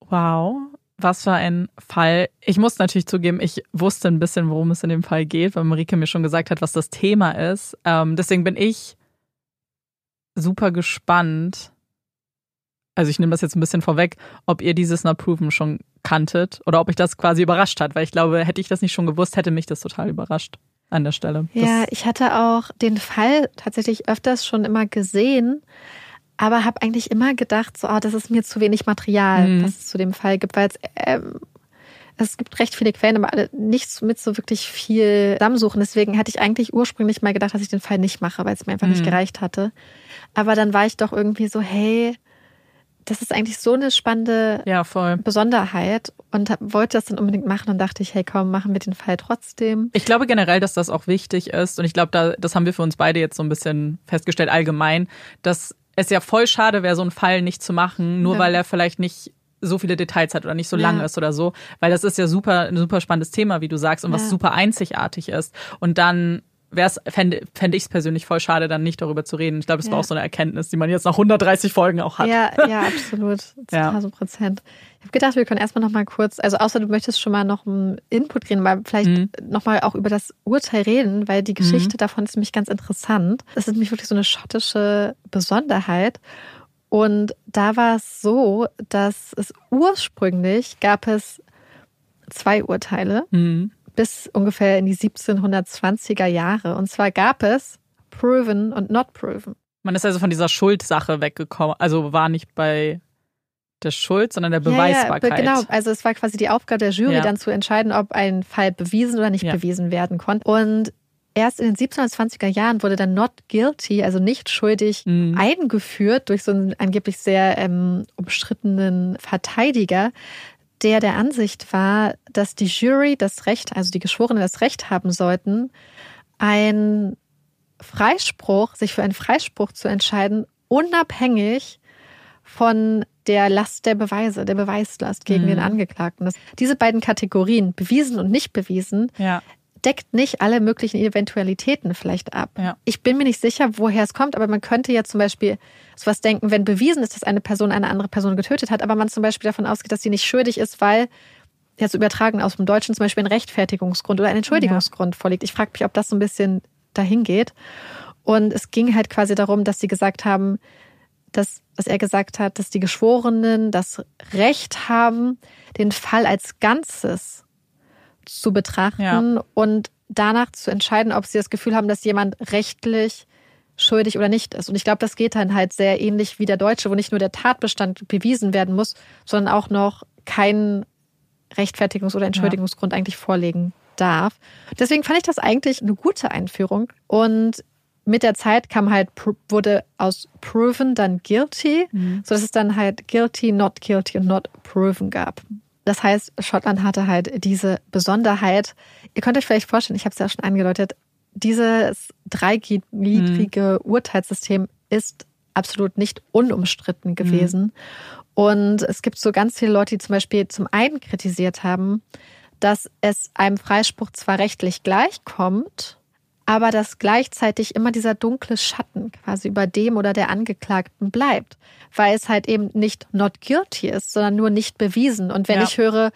Wow, Was für ein Fall. Ich muss natürlich zugeben, ich wusste ein bisschen, worum es in dem Fall geht, weil Marike mir schon gesagt hat, was das Thema ist. Ähm, deswegen bin ich super gespannt. Also ich nehme das jetzt ein bisschen vorweg, ob ihr dieses Not Proven schon kanntet oder ob mich das quasi überrascht hat, weil ich glaube, hätte ich das nicht schon gewusst, hätte mich das total überrascht an der Stelle. Ja, ich hatte auch den Fall tatsächlich öfters schon immer gesehen, aber habe eigentlich immer gedacht, so, oh, das ist mir zu wenig Material, mhm. was es zu dem Fall gibt, weil es, ähm, es gibt recht viele Quellen, aber alle nichts mit so wirklich viel zusammensuchen. Deswegen hatte ich eigentlich ursprünglich mal gedacht, dass ich den Fall nicht mache, weil es mir einfach mhm. nicht gereicht hatte. Aber dann war ich doch irgendwie so, hey, das ist eigentlich so eine spannende ja, Besonderheit und wollte das dann unbedingt machen und dachte ich, hey, komm, machen wir den Fall trotzdem. Ich glaube generell, dass das auch wichtig ist und ich glaube, da, das haben wir für uns beide jetzt so ein bisschen festgestellt allgemein, dass es ja voll schade wäre, so einen Fall nicht zu machen, nur ja. weil er vielleicht nicht so viele Details hat oder nicht so ja. lang ist oder so, weil das ist ja super ein super spannendes Thema, wie du sagst und was super einzigartig ist und dann fände, fände ich es persönlich voll schade, dann nicht darüber zu reden. Ich glaube, das ja. war auch so eine Erkenntnis, die man jetzt nach 130 Folgen auch hat. Ja, (laughs) ja, absolut. 1000 Prozent. Ich habe gedacht, wir können erstmal noch mal kurz, also außer du möchtest schon mal noch einen Input reden, weil vielleicht mhm. noch mal auch über das Urteil reden, weil die Geschichte mhm. davon ist nämlich ganz interessant. Es ist nämlich wirklich so eine schottische Besonderheit. Und da war es so, dass es ursprünglich gab es zwei Urteile. Mhm bis ungefähr in die 1720er Jahre. Und zwar gab es proven und not proven. Man ist also von dieser Schuldsache weggekommen, also war nicht bei der Schuld, sondern der Beweisbarkeit. Ja, ja, genau, also es war quasi die Aufgabe der Jury, ja. dann zu entscheiden, ob ein Fall bewiesen oder nicht bewiesen werden konnte. Und erst in den 1720er Jahren wurde dann not guilty, also nicht schuldig, mhm. eingeführt durch so einen angeblich sehr ähm, umstrittenen Verteidiger, der der Ansicht war, dass die Jury das Recht, also die Geschworenen das Recht haben sollten, ein Freispruch, sich für einen Freispruch zu entscheiden, unabhängig von der Last der Beweise, der Beweislast gegen mhm. den Angeklagten. Diese beiden Kategorien, bewiesen und nicht bewiesen, ja deckt nicht alle möglichen Eventualitäten vielleicht ab. Ja. Ich bin mir nicht sicher, woher es kommt, aber man könnte ja zum Beispiel sowas denken, wenn bewiesen ist, dass eine Person eine andere Person getötet hat, aber man zum Beispiel davon ausgeht, dass sie nicht schuldig ist, weil jetzt übertragen aus dem Deutschen zum Beispiel ein Rechtfertigungsgrund oder ein Entschuldigungsgrund ja. vorliegt. Ich frage mich, ob das so ein bisschen dahin geht. Und es ging halt quasi darum, dass sie gesagt haben, dass, dass er gesagt hat, dass die Geschworenen das Recht haben, den Fall als Ganzes zu betrachten ja. und danach zu entscheiden, ob sie das Gefühl haben, dass jemand rechtlich schuldig oder nicht ist. Und ich glaube, das geht dann halt sehr ähnlich wie der Deutsche, wo nicht nur der Tatbestand bewiesen werden muss, sondern auch noch kein Rechtfertigungs- oder Entschuldigungsgrund ja. eigentlich vorlegen darf. Deswegen fand ich das eigentlich eine gute Einführung. Und mit der Zeit kam halt, wurde aus proven dann guilty, mhm. sodass es dann halt guilty, not guilty und not proven gab. Das heißt, Schottland hatte halt diese Besonderheit. Ihr könnt euch vielleicht vorstellen, ich habe es ja schon angedeutet, dieses dreigliedrige mhm. Urteilssystem ist absolut nicht unumstritten gewesen. Mhm. Und es gibt so ganz viele Leute, die zum Beispiel zum einen kritisiert haben, dass es einem Freispruch zwar rechtlich gleichkommt, aber dass gleichzeitig immer dieser dunkle Schatten quasi über dem oder der Angeklagten bleibt, weil es halt eben nicht not guilty ist, sondern nur nicht bewiesen. Und wenn ja. ich höre,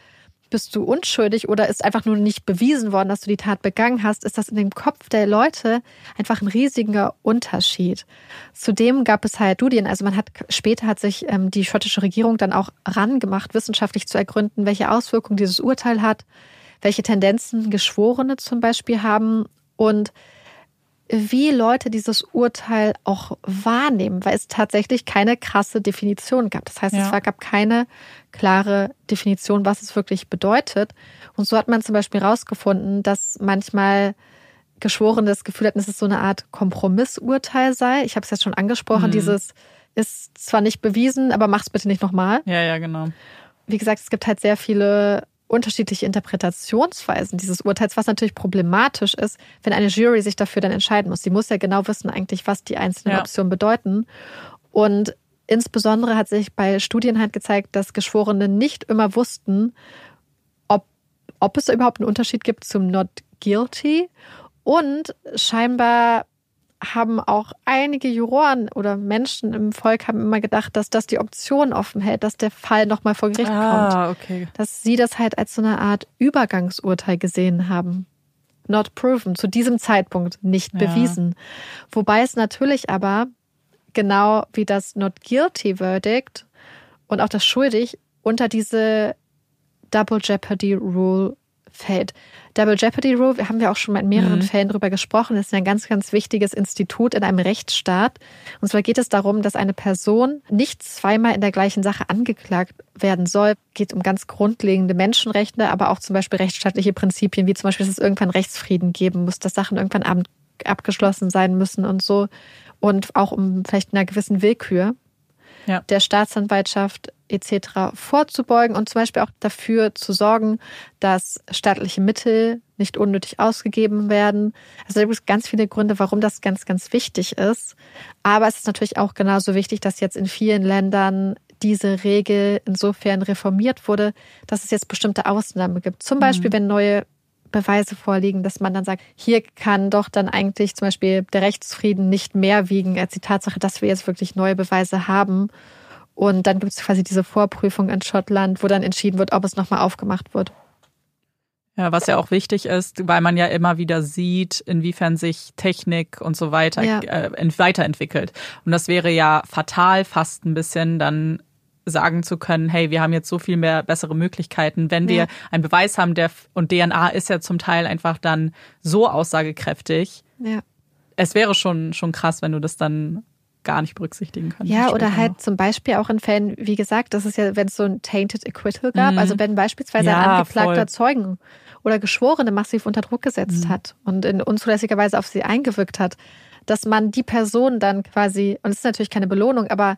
bist du unschuldig oder ist einfach nur nicht bewiesen worden, dass du die Tat begangen hast, ist das in dem Kopf der Leute einfach ein riesiger Unterschied. Zudem gab es halt Studien, also man hat später hat sich ähm, die schottische Regierung dann auch rangemacht, wissenschaftlich zu ergründen, welche Auswirkungen dieses Urteil hat, welche Tendenzen Geschworene zum Beispiel haben und wie Leute dieses Urteil auch wahrnehmen, weil es tatsächlich keine krasse Definition gab. Das heißt, ja. es gab keine klare Definition, was es wirklich bedeutet. Und so hat man zum Beispiel herausgefunden, dass manchmal Geschworene das Gefühl hatten, dass es so eine Art Kompromissurteil sei. Ich habe es jetzt schon angesprochen, mhm. dieses ist zwar nicht bewiesen, aber mach's bitte nicht nochmal. Ja, ja, genau. Wie gesagt, es gibt halt sehr viele unterschiedliche Interpretationsweisen dieses Urteils, was natürlich problematisch ist, wenn eine Jury sich dafür dann entscheiden muss. Sie muss ja genau wissen eigentlich, was die einzelnen ja. Optionen bedeuten. Und insbesondere hat sich bei Studien halt gezeigt, dass Geschworene nicht immer wussten, ob, ob es überhaupt einen Unterschied gibt zum Not Guilty. Und scheinbar haben auch einige Juroren oder Menschen im Volk haben immer gedacht, dass das die Option offen hält, dass der Fall nochmal vor Gericht Ah, kommt. okay. Dass sie das halt als so eine Art Übergangsurteil gesehen haben. Not proven, zu diesem Zeitpunkt nicht Ja. bewiesen. Wobei es natürlich aber genau wie das Not Guilty Verdict und auch das Schuldig unter diese Double Jeopardy Rule fällt. Double Jeopardy Rule, wir haben ja auch schon mal in mehreren Fällen drüber gesprochen, ist ein ganz, ganz wichtiges Institut in einem Rechtsstaat. Und zwar geht es darum, dass eine Person nicht zweimal in der gleichen Sache angeklagt werden soll. Geht um ganz grundlegende Menschenrechte, aber auch zum Beispiel rechtsstaatliche Prinzipien, wie zum Beispiel, dass es irgendwann Rechtsfrieden geben muss, dass Sachen irgendwann ab- abgeschlossen sein müssen und so. Und auch um vielleicht einer gewissen Willkür Ja. der Staatsanwaltschaft etc. vorzubeugen und zum Beispiel auch dafür zu sorgen, dass staatliche Mittel nicht unnötig ausgegeben werden. Also da gibt es ganz viele Gründe, warum das ganz, ganz wichtig ist. Aber es ist natürlich auch genauso wichtig, dass jetzt in vielen Ländern diese Regel insofern reformiert wurde, dass es jetzt bestimmte Ausnahmen gibt. Zum Beispiel, wenn neue Beweise vorliegen, dass man dann sagt, hier kann doch dann eigentlich zum Beispiel der Rechtsfrieden nicht mehr wiegen als die Tatsache, dass wir jetzt wirklich neue Beweise haben. Und dann gibt es quasi diese Vorprüfung in Schottland, wo dann entschieden wird, ob es nochmal aufgemacht wird. Ja, was ja auch wichtig ist, weil man ja immer wieder sieht, inwiefern sich Technik und so weiter Ja. äh, ent- weiterentwickelt. Und das wäre ja fatal, fast ein bisschen dann sagen zu können, hey, wir haben jetzt so viel mehr bessere Möglichkeiten, wenn wir Ja. einen Beweis haben, der und DNA ist ja zum Teil einfach dann so aussagekräftig. Ja. Es wäre schon schon krass, wenn du das dann gar nicht berücksichtigen könntest. Ja, oder später halt noch. zum Beispiel auch in Fällen, wie gesagt, das ist ja, wenn es so ein tainted acquittal gab, Mhm. also wenn beispielsweise Ja, ein angeklagter voll. Zeugen oder Geschworene massiv unter Druck gesetzt Mhm. hat und in unzulässiger Weise auf sie eingewirkt hat, dass man die Person dann quasi, und es ist natürlich keine Belohnung, aber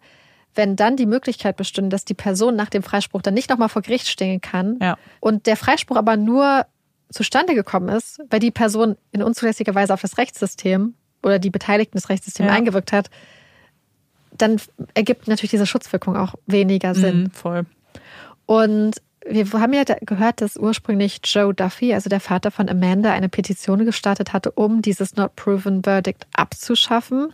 wenn dann die Möglichkeit bestünde, dass die Person nach dem Freispruch dann nicht nochmal vor Gericht stehen kann Ja. und der Freispruch aber nur zustande gekommen ist, weil die Person in unzulässiger Weise auf das Rechtssystem oder die Beteiligten des Rechtssystems Ja. eingewirkt hat, dann ergibt natürlich diese Schutzwirkung auch weniger Sinn. Mhm, voll. Und wir haben ja gehört, dass ursprünglich Joe Duffy, also der Vater von Amanda, eine Petition gestartet hatte, um dieses Not Proven Verdict abzuschaffen,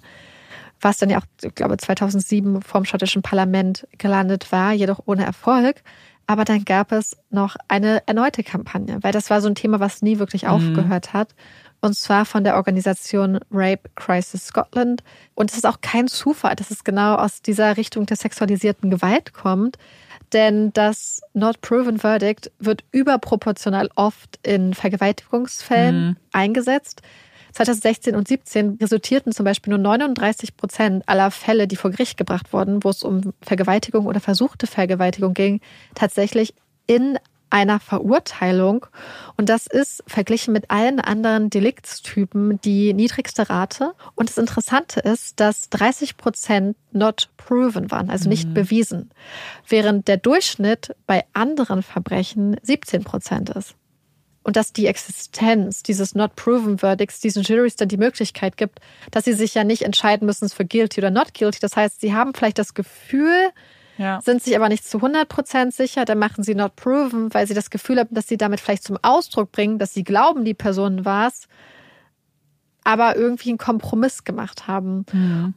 was dann ja auch, ich glaube, 2007 vom schottischen Parlament gelandet war, jedoch ohne Erfolg. Aber dann gab es noch eine erneute Kampagne, weil das war so ein Thema, was nie wirklich aufgehört hat. Und zwar von der Organisation Rape Crisis Scotland. Und es ist auch kein Zufall, dass es genau aus dieser Richtung der sexualisierten Gewalt kommt. Denn das Not Proven Verdict wird überproportional oft in Vergewaltigungsfällen eingesetzt. 2016 und 17 resultierten zum Beispiel nur 39 Prozent aller Fälle, die vor Gericht gebracht wurden, wo es um Vergewaltigung oder versuchte Vergewaltigung ging, tatsächlich in einer Verurteilung. Und das ist verglichen mit allen anderen Deliktstypen die niedrigste Rate. Und das Interessante ist, dass 30 Prozent not proven waren, also nicht bewiesen, während der Durchschnitt bei anderen Verbrechen 17 Prozent ist. Und dass die Existenz dieses Not Proven Verdicts diesen Juries dann die Möglichkeit gibt, dass sie sich ja nicht entscheiden müssen für guilty oder not guilty. Das heißt, sie haben vielleicht das Gefühl, Ja. sind sich aber nicht zu 100 Prozent sicher, dann machen sie not proven, weil sie das Gefühl haben, dass sie damit vielleicht zum Ausdruck bringen, dass sie glauben, die Person war es, aber irgendwie einen Kompromiss gemacht haben.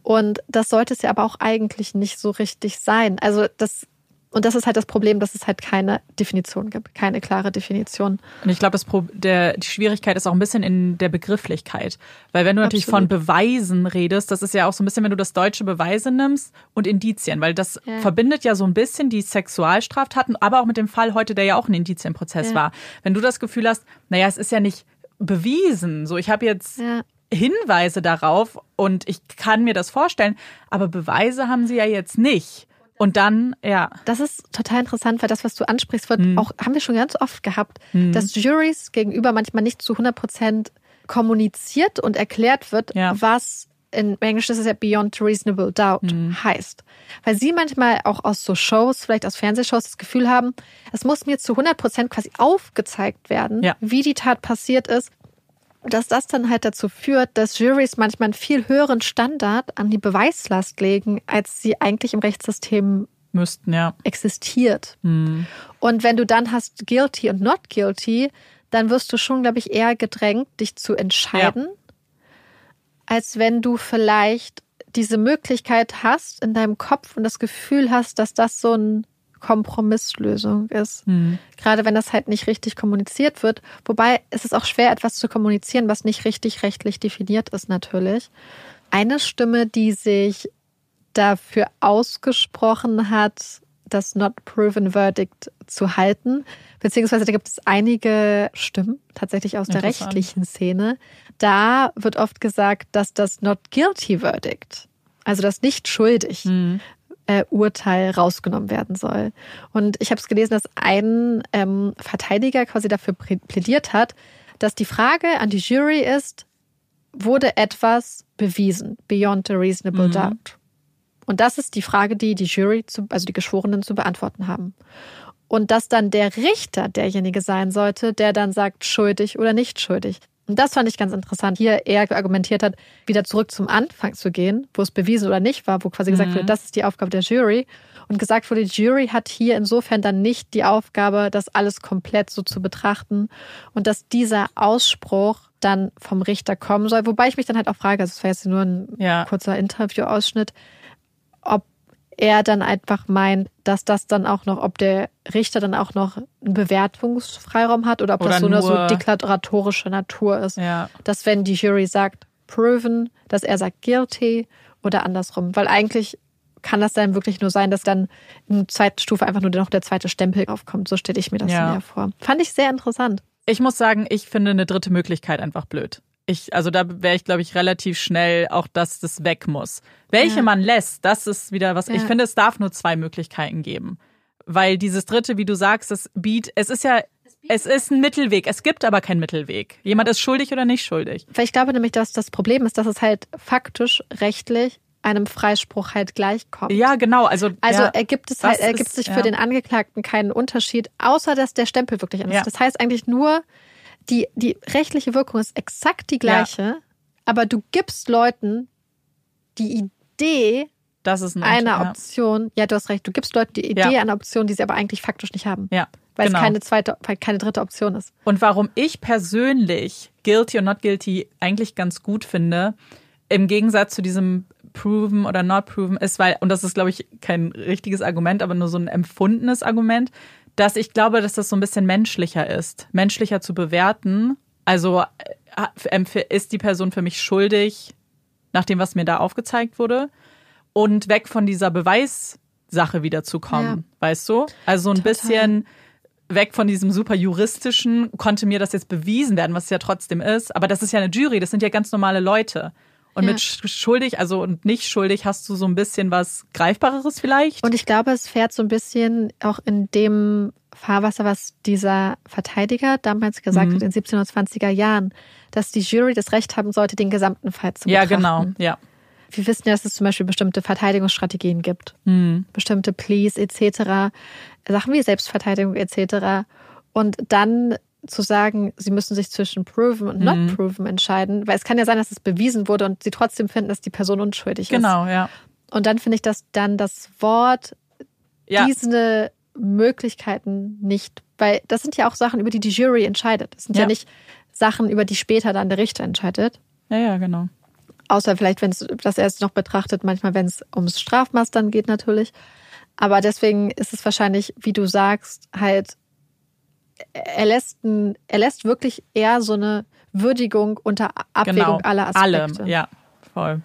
Und das sollte es ja aber auch eigentlich nicht so richtig sein. Also das, und das ist halt das Problem, dass es halt keine Definition gibt, keine klare Definition. Und ich glaube, die Schwierigkeit ist auch ein bisschen in der Begrifflichkeit. Weil wenn du natürlich Absolut. von Beweisen redest, das ist ja auch so ein bisschen, wenn du das deutsche Beweise nimmst und Indizien, weil das Ja. verbindet ja so ein bisschen die Sexualstraftaten, aber auch mit dem Fall heute, der ja auch ein Indizienprozess Ja. war. Wenn du das Gefühl hast, naja, es ist ja nicht bewiesen, so ich habe jetzt Ja. Hinweise darauf und ich kann mir das vorstellen, aber Beweise haben sie ja jetzt nicht. Und dann, ja, Das ist total interessant, weil das, was du ansprichst, wird Hm. auch, haben wir schon ganz oft gehabt, dass Juries gegenüber manchmal nicht zu 100 Prozent kommuniziert und erklärt wird, Ja. was in Englisch ist es ja beyond reasonable doubt Hm. heißt. Weil sie manchmal auch aus so Shows, vielleicht aus Fernsehshows, das Gefühl haben, es muss mir zu 100 Prozent quasi aufgezeigt werden, Ja. wie die Tat passiert ist. Dass das dann halt dazu führt, dass Juries manchmal einen viel höheren Standard an die Beweislast legen, als sie eigentlich im Rechtssystem müssten, ja. existiert. Hm. Und wenn du dann hast guilty und not guilty, dann wirst du schon, glaube ich, eher gedrängt, dich zu entscheiden, als wenn du vielleicht diese Möglichkeit hast in deinem Kopf und das Gefühl hast, dass das so eine Kompromisslösung ist. Mhm. Gerade wenn das halt nicht richtig kommuniziert wird. Wobei es ist auch schwer, etwas zu kommunizieren, was nicht richtig rechtlich definiert ist, natürlich. Eine Stimme, die sich dafür ausgesprochen hat, das Not Proven Verdict zu halten. Beziehungsweise da gibt es einige Stimmen tatsächlich aus der rechtlichen Szene. Da wird oft gesagt, dass das Not Guilty Verdict, also das nicht schuldig, Mhm. Äh, Urteil rausgenommen werden soll. Und ich habe es gelesen, dass ein ähm, Verteidiger quasi dafür plädiert hat, dass die Frage an die Jury ist, wurde etwas bewiesen, beyond a reasonable Mhm. doubt. Und das ist die Frage, die die Jury, zu, also die Geschworenen zu beantworten haben. Und dass dann der Richter derjenige sein sollte, der dann sagt, schuldig oder nicht schuldig. Und das fand ich ganz interessant. Hier er argumentiert hat, wieder zurück zum Anfang zu gehen, wo es bewiesen oder nicht war, wo quasi gesagt wurde, das ist die Aufgabe der Jury. Und gesagt wurde, die Jury hat hier insofern dann nicht die Aufgabe, das alles komplett so zu betrachten und dass dieser Ausspruch dann vom Richter kommen soll. Wobei ich mich dann halt auch frage, also es war jetzt nur ein Ja. kurzer Interviewausschnitt, ob er dann einfach meint, dass das dann auch noch, ob der Richter dann auch noch einen Bewertungsfreiraum hat oder ob Oder das so eine so deklaratorische Natur ist. Ja. Dass wenn die Jury sagt proven, dass er sagt guilty oder andersrum. Weil eigentlich kann das dann wirklich nur sein, dass dann in der zweiten Stufe einfach nur noch der zweite Stempel aufkommt. So stelle ich mir das Ja. ja vor. Fand ich sehr interessant. Ich muss sagen, ich finde eine dritte Möglichkeit einfach blöd. Ich, also da wäre ich, glaube ich, relativ schnell auch, dass das weg muss. Welche Ja. man lässt, das ist wieder was. Ich Ja. finde, es darf nur zwei Möglichkeiten geben. Weil dieses dritte, wie du sagst, das Beat, es ist ja, es ist ein Mittelweg. Es gibt aber keinen Mittelweg. Jemand ist schuldig oder nicht schuldig. Weil ich glaube nämlich, dass das Problem ist, dass es halt faktisch, rechtlich einem Freispruch halt gleichkommt. Ja, genau. Also, Also ja, ergibt es halt, ergibt ist- sich ja. für den Angeklagten keinen Unterschied, außer dass der Stempel wirklich anders Ja. ist. Das heißt eigentlich nur, die, die rechtliche Wirkung ist exakt die gleiche, aber du gibst Leuten die Idee das ist ein einer ja. Option, ja, du hast recht, du gibst Leuten die Idee Ja. einer Option, die sie aber eigentlich faktisch nicht haben. Ja, Weil genau. es keine zweite, weil keine dritte Option ist. Und warum ich persönlich Guilty or Not Guilty eigentlich ganz gut finde, im Gegensatz zu diesem Proven oder Not Proven, ist, weil, und das ist, glaube ich, kein richtiges Argument, aber nur so ein empfundenes Argument, dass ich glaube, dass das so ein bisschen menschlicher ist, menschlicher zu bewerten. Also äh, empf- ist die Person für mich schuldig, nach dem, was mir da aufgezeigt wurde, und weg von dieser Beweissache wieder zu kommen, weißt du? Also ein Total. bisschen weg von diesem super juristischen, konnte mir das jetzt bewiesen werden, was es ja trotzdem ist. Aber das ist ja eine Jury, das sind ja ganz normale Leute. Und Ja. mit sch- schuldig, also und nicht schuldig, hast du so ein bisschen was Greifbareres vielleicht. Und ich glaube, es fährt so ein bisschen auch in dem Fahrwasser, was dieser Verteidiger damals gesagt Mhm. hat, in 17 oder 20er Jahren, dass die Jury das Recht haben sollte, den gesamten Fall zu ja, betrachten. genau. Ja. Wir wissen ja, dass es zum Beispiel bestimmte Verteidigungsstrategien gibt, Hm. bestimmte Pleas etc., Sachen wie Selbstverteidigung etc. Und dann zu sagen, sie müssen sich zwischen proven und Mhm. not proven entscheiden, weil es kann ja sein, dass es bewiesen wurde und sie trotzdem finden, dass die Person unschuldig ist. Genau, ja. Und dann finde ich, dass dann das Wort Ja. diese Möglichkeiten nicht, weil das sind ja auch Sachen, über die die Jury entscheidet. Das sind ja, Ja. nicht Sachen, über die später dann der Richter entscheidet. ja, ja, genau. Außer vielleicht, wenn es das erst noch betrachtet, manchmal, wenn es ums Strafmaß dann geht natürlich. Aber deswegen ist es wahrscheinlich, wie du sagst, halt, er lässt, er lässt wirklich eher so eine Würdigung unter Abwägung genau. aller Aspekte. Alle, ja, voll.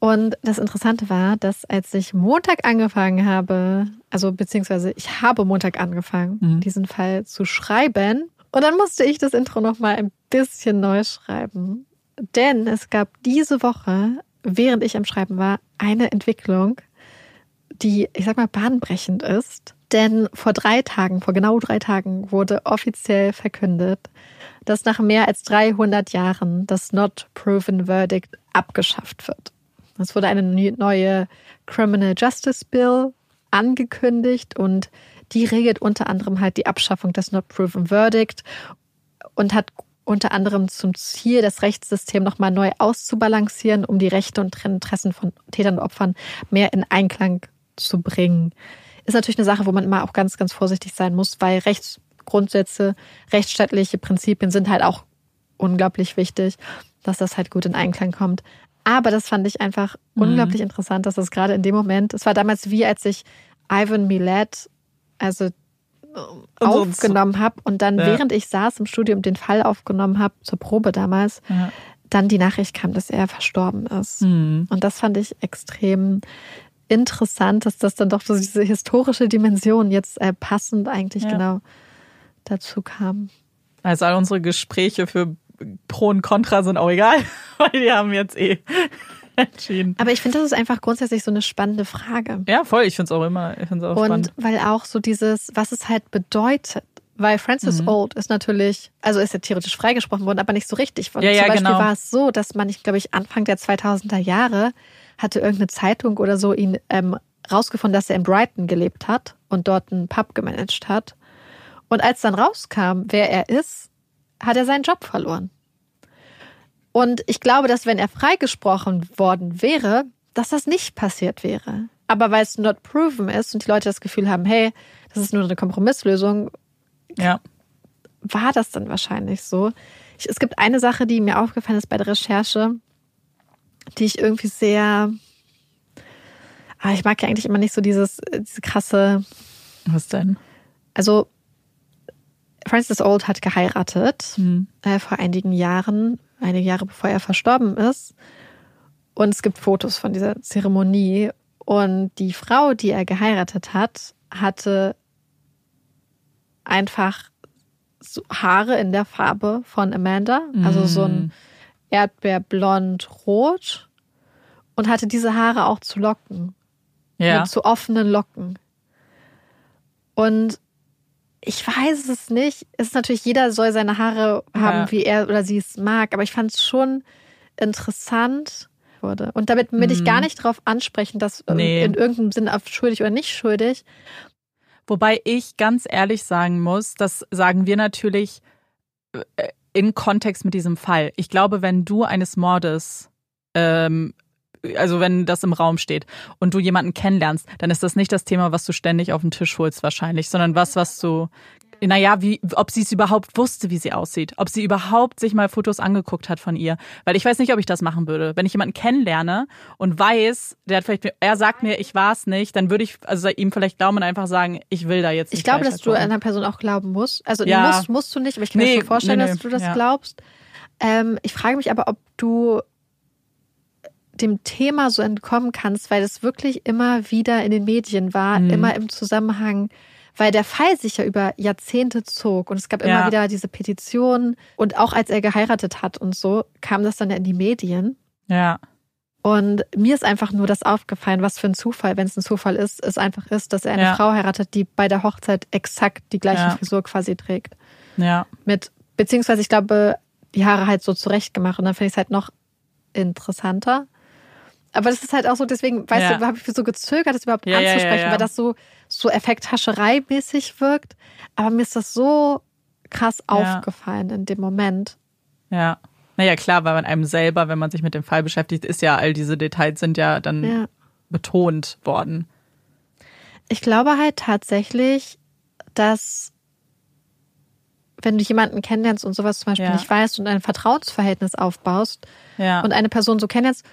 Und das Interessante war, dass als ich Montag angefangen habe, also beziehungsweise ich habe Montag angefangen, Mhm. diesen Fall zu schreiben. Und dann musste ich das Intro nochmal ein bisschen neu schreiben. Denn es gab diese Woche, während ich am Schreiben war, eine Entwicklung, die, ich sag mal, bahnbrechend ist. Denn vor drei Tagen, vor genau drei Tagen, wurde offiziell verkündet, dass nach mehr als 300 Jahren das Not Proven Verdict abgeschafft wird. Es wurde eine neue Criminal Justice Bill angekündigt und die regelt unter anderem halt die Abschaffung des Not Proven Verdict und hat unter anderem zum Ziel, das Rechtssystem nochmal neu auszubalancieren, um die Rechte und Interessen von Tätern und Opfern mehr in Einklang zu bringen. Ist natürlich eine Sache, wo man immer auch ganz, ganz vorsichtig sein muss, weil Rechtsgrundsätze, rechtsstaatliche Prinzipien sind halt auch unglaublich wichtig. dass das halt gut in Einklang kommt. Aber das fand ich einfach mhm. unglaublich interessant, dass das gerade in dem Moment, es war damals wie als ich Ivan Milet, also aufgenommen habe und dann, ja. während ich saß im Studium, den Fall aufgenommen habe, zur Probe damals, ja. dann die Nachricht kam, dass er verstorben ist. Mhm. Und das fand ich extrem interessant, dass das dann doch so diese historische Dimension jetzt äh, passend eigentlich ja. genau dazu kam. Also all unsere Gespräche für Pro und Contra sind auch egal, (laughs) weil die haben jetzt eh (laughs) entschieden. Aber ich finde, das ist einfach grundsätzlich so eine spannende Frage. Ja, voll. Ich finde es auch immer ich find's auch und spannend. weil auch so dieses, was es halt bedeutet. Weil Francis mhm. Old ist natürlich, also ist ja theoretisch freigesprochen worden, aber nicht so richtig. Und ja, ja, zum Beispiel genau. war es so, dass man, ich glaube ich, Anfang der 2000er Jahre hatte irgendeine Zeitung oder so ihn ähm, rausgefunden, dass er in Brighton gelebt hat und dort einen Pub gemanagt hat. Und als dann rauskam, wer er ist, hat er seinen Job verloren. Und ich glaube, dass wenn er freigesprochen worden wäre, dass das nicht passiert wäre. Aber weil es not proven ist und die Leute das Gefühl haben, hey, das ist nur eine Kompromisslösung, ja. war das dann wahrscheinlich so. Ich, es gibt eine Sache, die mir aufgefallen ist bei der Recherche, die ich irgendwie sehr. Aber ah, ich mag ja eigentlich immer nicht so dieses, diese krasse. Was denn? Also, Francis Old hat geheiratet mhm. äh, vor einigen Jahren, einige Jahre bevor er verstorben ist. Und es gibt Fotos von dieser Zeremonie. Und die Frau, die er geheiratet hat, hatte einfach so Haare in der Farbe von Amanda. Also so ein mhm. Erdbeerblond-Rot. Und hatte diese Haare auch zu Locken. Ja. Mit zu offenen Locken. Und ich weiß es nicht. Es ist natürlich, jeder soll seine Haare haben, ja. wie er oder sie es mag. Aber ich fand es schon interessant. Wurde. Und damit will ich gar mhm. nicht darauf ansprechen, dass nee. in irgendeinem Sinne schuldig oder nicht schuldig. Wobei ich ganz ehrlich sagen muss, das sagen wir natürlich äh, in Kontext mit diesem Fall. Ich glaube, wenn du eines Mordes ähm, also wenn das im Raum steht und du jemanden kennenlernst, dann ist das nicht das Thema, was du ständig auf den Tisch holst wahrscheinlich, sondern was, was du, naja, wie, ob sie es überhaupt wusste, wie sie aussieht, ob sie überhaupt sich mal Fotos angeguckt hat von ihr. Weil ich weiß nicht, ob ich das machen würde. Wenn ich jemanden kennenlerne und weiß, der hat vielleicht, er sagt mir, ich war es nicht, dann würde ich also ihm vielleicht glauben und einfach sagen, ich will da jetzt nicht. Ich glaube, dass du einer Person auch glauben musst. Also ja. musst, musst du nicht, aber ich kann nee, mir schon vorstellen, nee, nee. dass du das ja. glaubst. Ähm, ich frage mich aber, ob du dem Thema so entkommen kannst, weil es wirklich immer wieder in den Medien war, mhm. immer im Zusammenhang, weil der Fall sich ja über Jahrzehnte zog und es gab immer wieder diese Petitionen und auch als er geheiratet hat und so, kam das dann ja in die Medien. Ja. Und mir ist einfach nur das aufgefallen, was für ein Zufall, wenn es ein Zufall ist, es einfach ist, dass er eine ja. Frau heiratet, die bei der Hochzeit exakt die gleiche ja. Frisur quasi trägt. Ja. Mit, beziehungsweise ich glaube, die Haare halt so zurechtgemacht und dann finde ich es halt noch interessanter. Aber das ist halt auch so, deswegen, weißt ja. du, habe ich so gezögert, das überhaupt ja, anzusprechen, ja, weil das so, so Effekthascherei-mäßig wirkt. Aber mir ist das so krass aufgefallen in dem Moment. Ja. Naja, klar, weil man einem selber, wenn man sich mit dem Fall beschäftigt, ist ja, all diese Details sind ja dann betont worden. Ich glaube halt tatsächlich, dass wenn du jemanden kennenlernst und sowas zum Beispiel nicht weißt und ein Vertrauensverhältnis aufbaust und eine Person so kennenlernst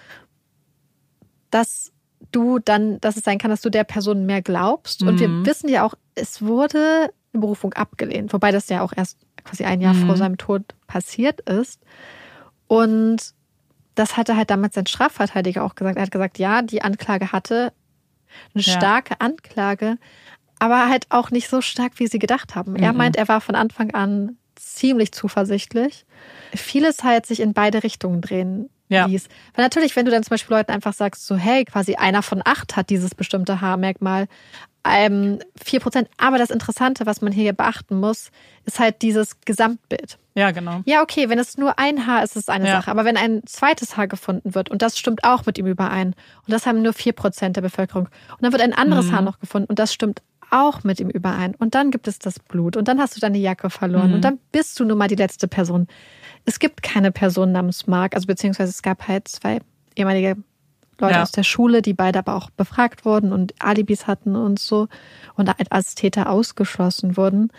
dass du dann, dass es sein kann, dass du der Person mehr glaubst. Und wir mhm. wissen ja auch, es wurde eine Berufung abgelehnt, wobei das ja auch erst quasi ein Jahr mhm. vor seinem Tod passiert ist. Und das hatte halt damals sein Strafverteidiger auch gesagt. Er hat gesagt, ja, die Anklage hatte eine ja. starke Anklage, aber halt auch nicht so stark, wie sie gedacht haben. Mhm. Er meint, er war von Anfang an ziemlich zuversichtlich. Vieles halt sich in beide Richtungen drehen ja. ließ. Weil natürlich, wenn du dann zum Beispiel Leuten einfach sagst, so, hey, quasi einer von acht hat dieses bestimmte Haarmerkmal, ähm, vier Prozent. Aber das Interessante, was man hier beachten muss, ist halt dieses Gesamtbild. Ja, genau. Ja, okay, wenn es nur ein Haar ist, ist es eine ja. Sache. Aber wenn ein zweites Haar gefunden wird und das stimmt auch mit ihm überein und das haben nur vier Prozent der Bevölkerung und dann wird ein anderes mhm. Haar noch gefunden und das stimmt auch mit ihm überein und dann gibt es das Blut und dann hast du deine Jacke verloren mhm. und dann bist du nun mal die letzte Person es gibt keine Person namens Mark, also beziehungsweise es gab halt zwei ehemalige Leute ja. aus der Schule, die beide aber auch befragt wurden und Alibis hatten und so und halt als Täter ausgeschlossen wurden.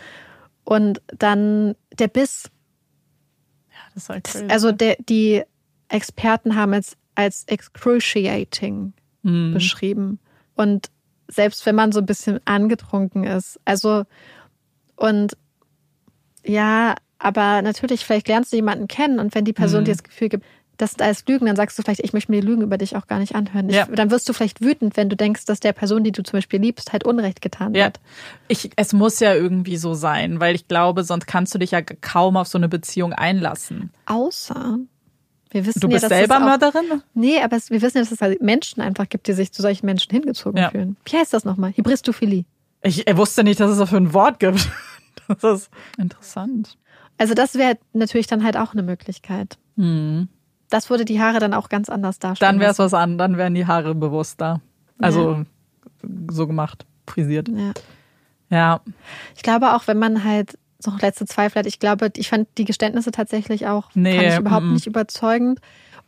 Und dann der Biss. Ja, das crazy. Also der, die Experten haben es als excruciating Mhm. beschrieben. Und selbst wenn man so ein bisschen angetrunken ist, also und ja, aber natürlich, vielleicht lernst du jemanden kennen und wenn die Person Mhm. dir das Gefühl gibt, das sind alles Lügen, dann sagst du vielleicht, ich möchte mir die Lügen über dich auch gar nicht anhören. Ich, Ja. Dann wirst du vielleicht wütend, wenn du denkst, dass der Person, die du zum Beispiel liebst, halt Unrecht getan Ja, wird. ich, es muss ja irgendwie so sein, weil ich glaube, sonst kannst du dich ja kaum auf so eine Beziehung einlassen. Außer, wir wissen Du ja, bist dass selber es auch, Mörderin? Nee, aber es, wir wissen ja, dass es halt Menschen einfach gibt, die sich zu solchen Menschen hingezogen Ja. fühlen. Wie heißt das nochmal? Hybristophilie. Ich wusste nicht, dass es dafür ein Wort gibt. (laughs) Das ist interessant. Also das wäre natürlich dann halt auch eine Möglichkeit. Das würde die Haare dann auch ganz anders darstellen. Dann wäre es was an, dann wären die Haare bewusster. Also so gemacht, frisiert. Ja. Ja. Ich glaube auch, wenn man halt noch letzte Zweifel hat, ich glaube, ich fand die Geständnisse tatsächlich auch Nee, fand ich überhaupt mm. nicht überzeugend.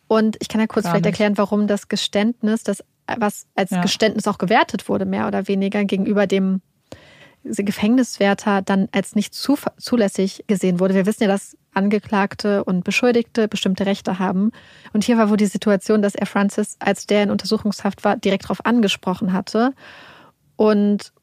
Und ich kann ja kurz Gar vielleicht nicht. erklären, warum das Geständnis, das was als Ja. Geständnis auch gewertet wurde, mehr oder weniger gegenüber dem Gefängniswärter dann als nicht zu, zulässig gesehen wurde. Wir wissen ja, dass Angeklagte und Beschuldigte bestimmte Rechte haben. Und hier war wohl die Situation, dass er Francis, als der in Untersuchungshaft war, direkt darauf angesprochen hatte. Und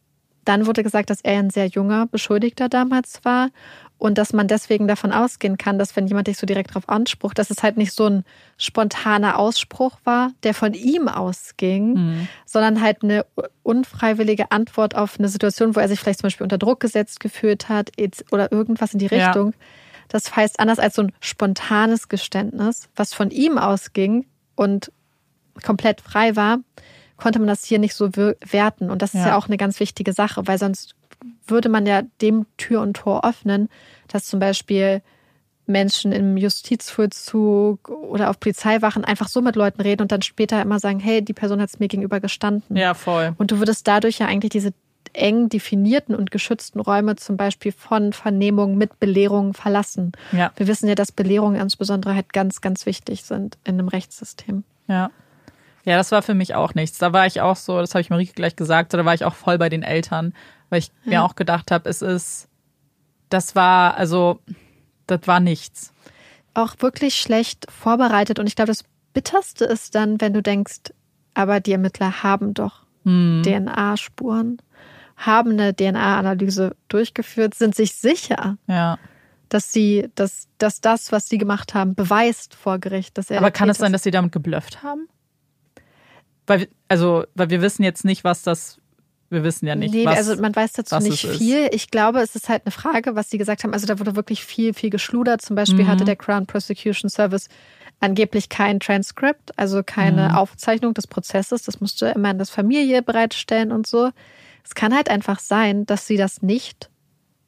dann wurde gesagt, dass er ein sehr junger Beschuldigter damals war und dass man deswegen davon ausgehen kann, dass wenn jemand dich so direkt darauf ansprucht, dass es halt nicht so ein spontaner Ausspruch war, der von ihm ausging, sondern halt eine unfreiwillige Antwort auf eine Situation, wo er sich vielleicht zum Beispiel unter Druck gesetzt gefühlt hat oder irgendwas in die Ja. Richtung. Das heißt, anders als so ein spontanes Geständnis, was von ihm ausging und komplett frei war, konnte man das hier nicht so werten. Und das ist Ja. ja auch eine ganz wichtige Sache, weil sonst würde man ja dem Tür und Tor öffnen, dass zum Beispiel Menschen im Justizvollzug oder auf Polizeiwachen einfach so mit Leuten reden und dann später immer sagen, hey, die Person hat es mir gegenüber gestanden. Ja, voll. Und du würdest dadurch ja eigentlich diese eng definierten und geschützten Räume zum Beispiel von Vernehmungen mit Belehrungen verlassen. Ja. Wir wissen ja, dass Belehrungen insbesondere halt ganz, ganz wichtig sind in einem Rechtssystem. Ja. Ja, das war für mich auch nichts. Da war ich auch so, das habe ich Marike gleich gesagt, da war ich auch voll bei den Eltern, weil ich mir auch gedacht habe, es ist, das war, also, das war nichts. Auch wirklich schlecht vorbereitet. Und ich glaube, das Bitterste ist dann, wenn du denkst, aber die Ermittler haben doch DNA-Spuren, haben eine DNA-Analyse durchgeführt, sind sich sicher, Ja. dass sie, dass, dass das, was sie gemacht haben, beweist vor Gericht, dass er Aber kann es sein, dass sie damit geblufft haben? Weil, also, weil wir wissen jetzt nicht, was das, wir wissen ja nicht, nee, was, also man weiß dazu nicht viel. Ich glaube, es ist halt eine Frage, was sie gesagt haben. Also da wurde wirklich viel, viel geschludert. Zum Beispiel Mhm. hatte der Crown Prosecution Service angeblich kein Transkript, also keine Mhm. Aufzeichnung des Prozesses. Das musste immer in das Familie bereitstellen und so. Es kann halt einfach sein, dass sie das nicht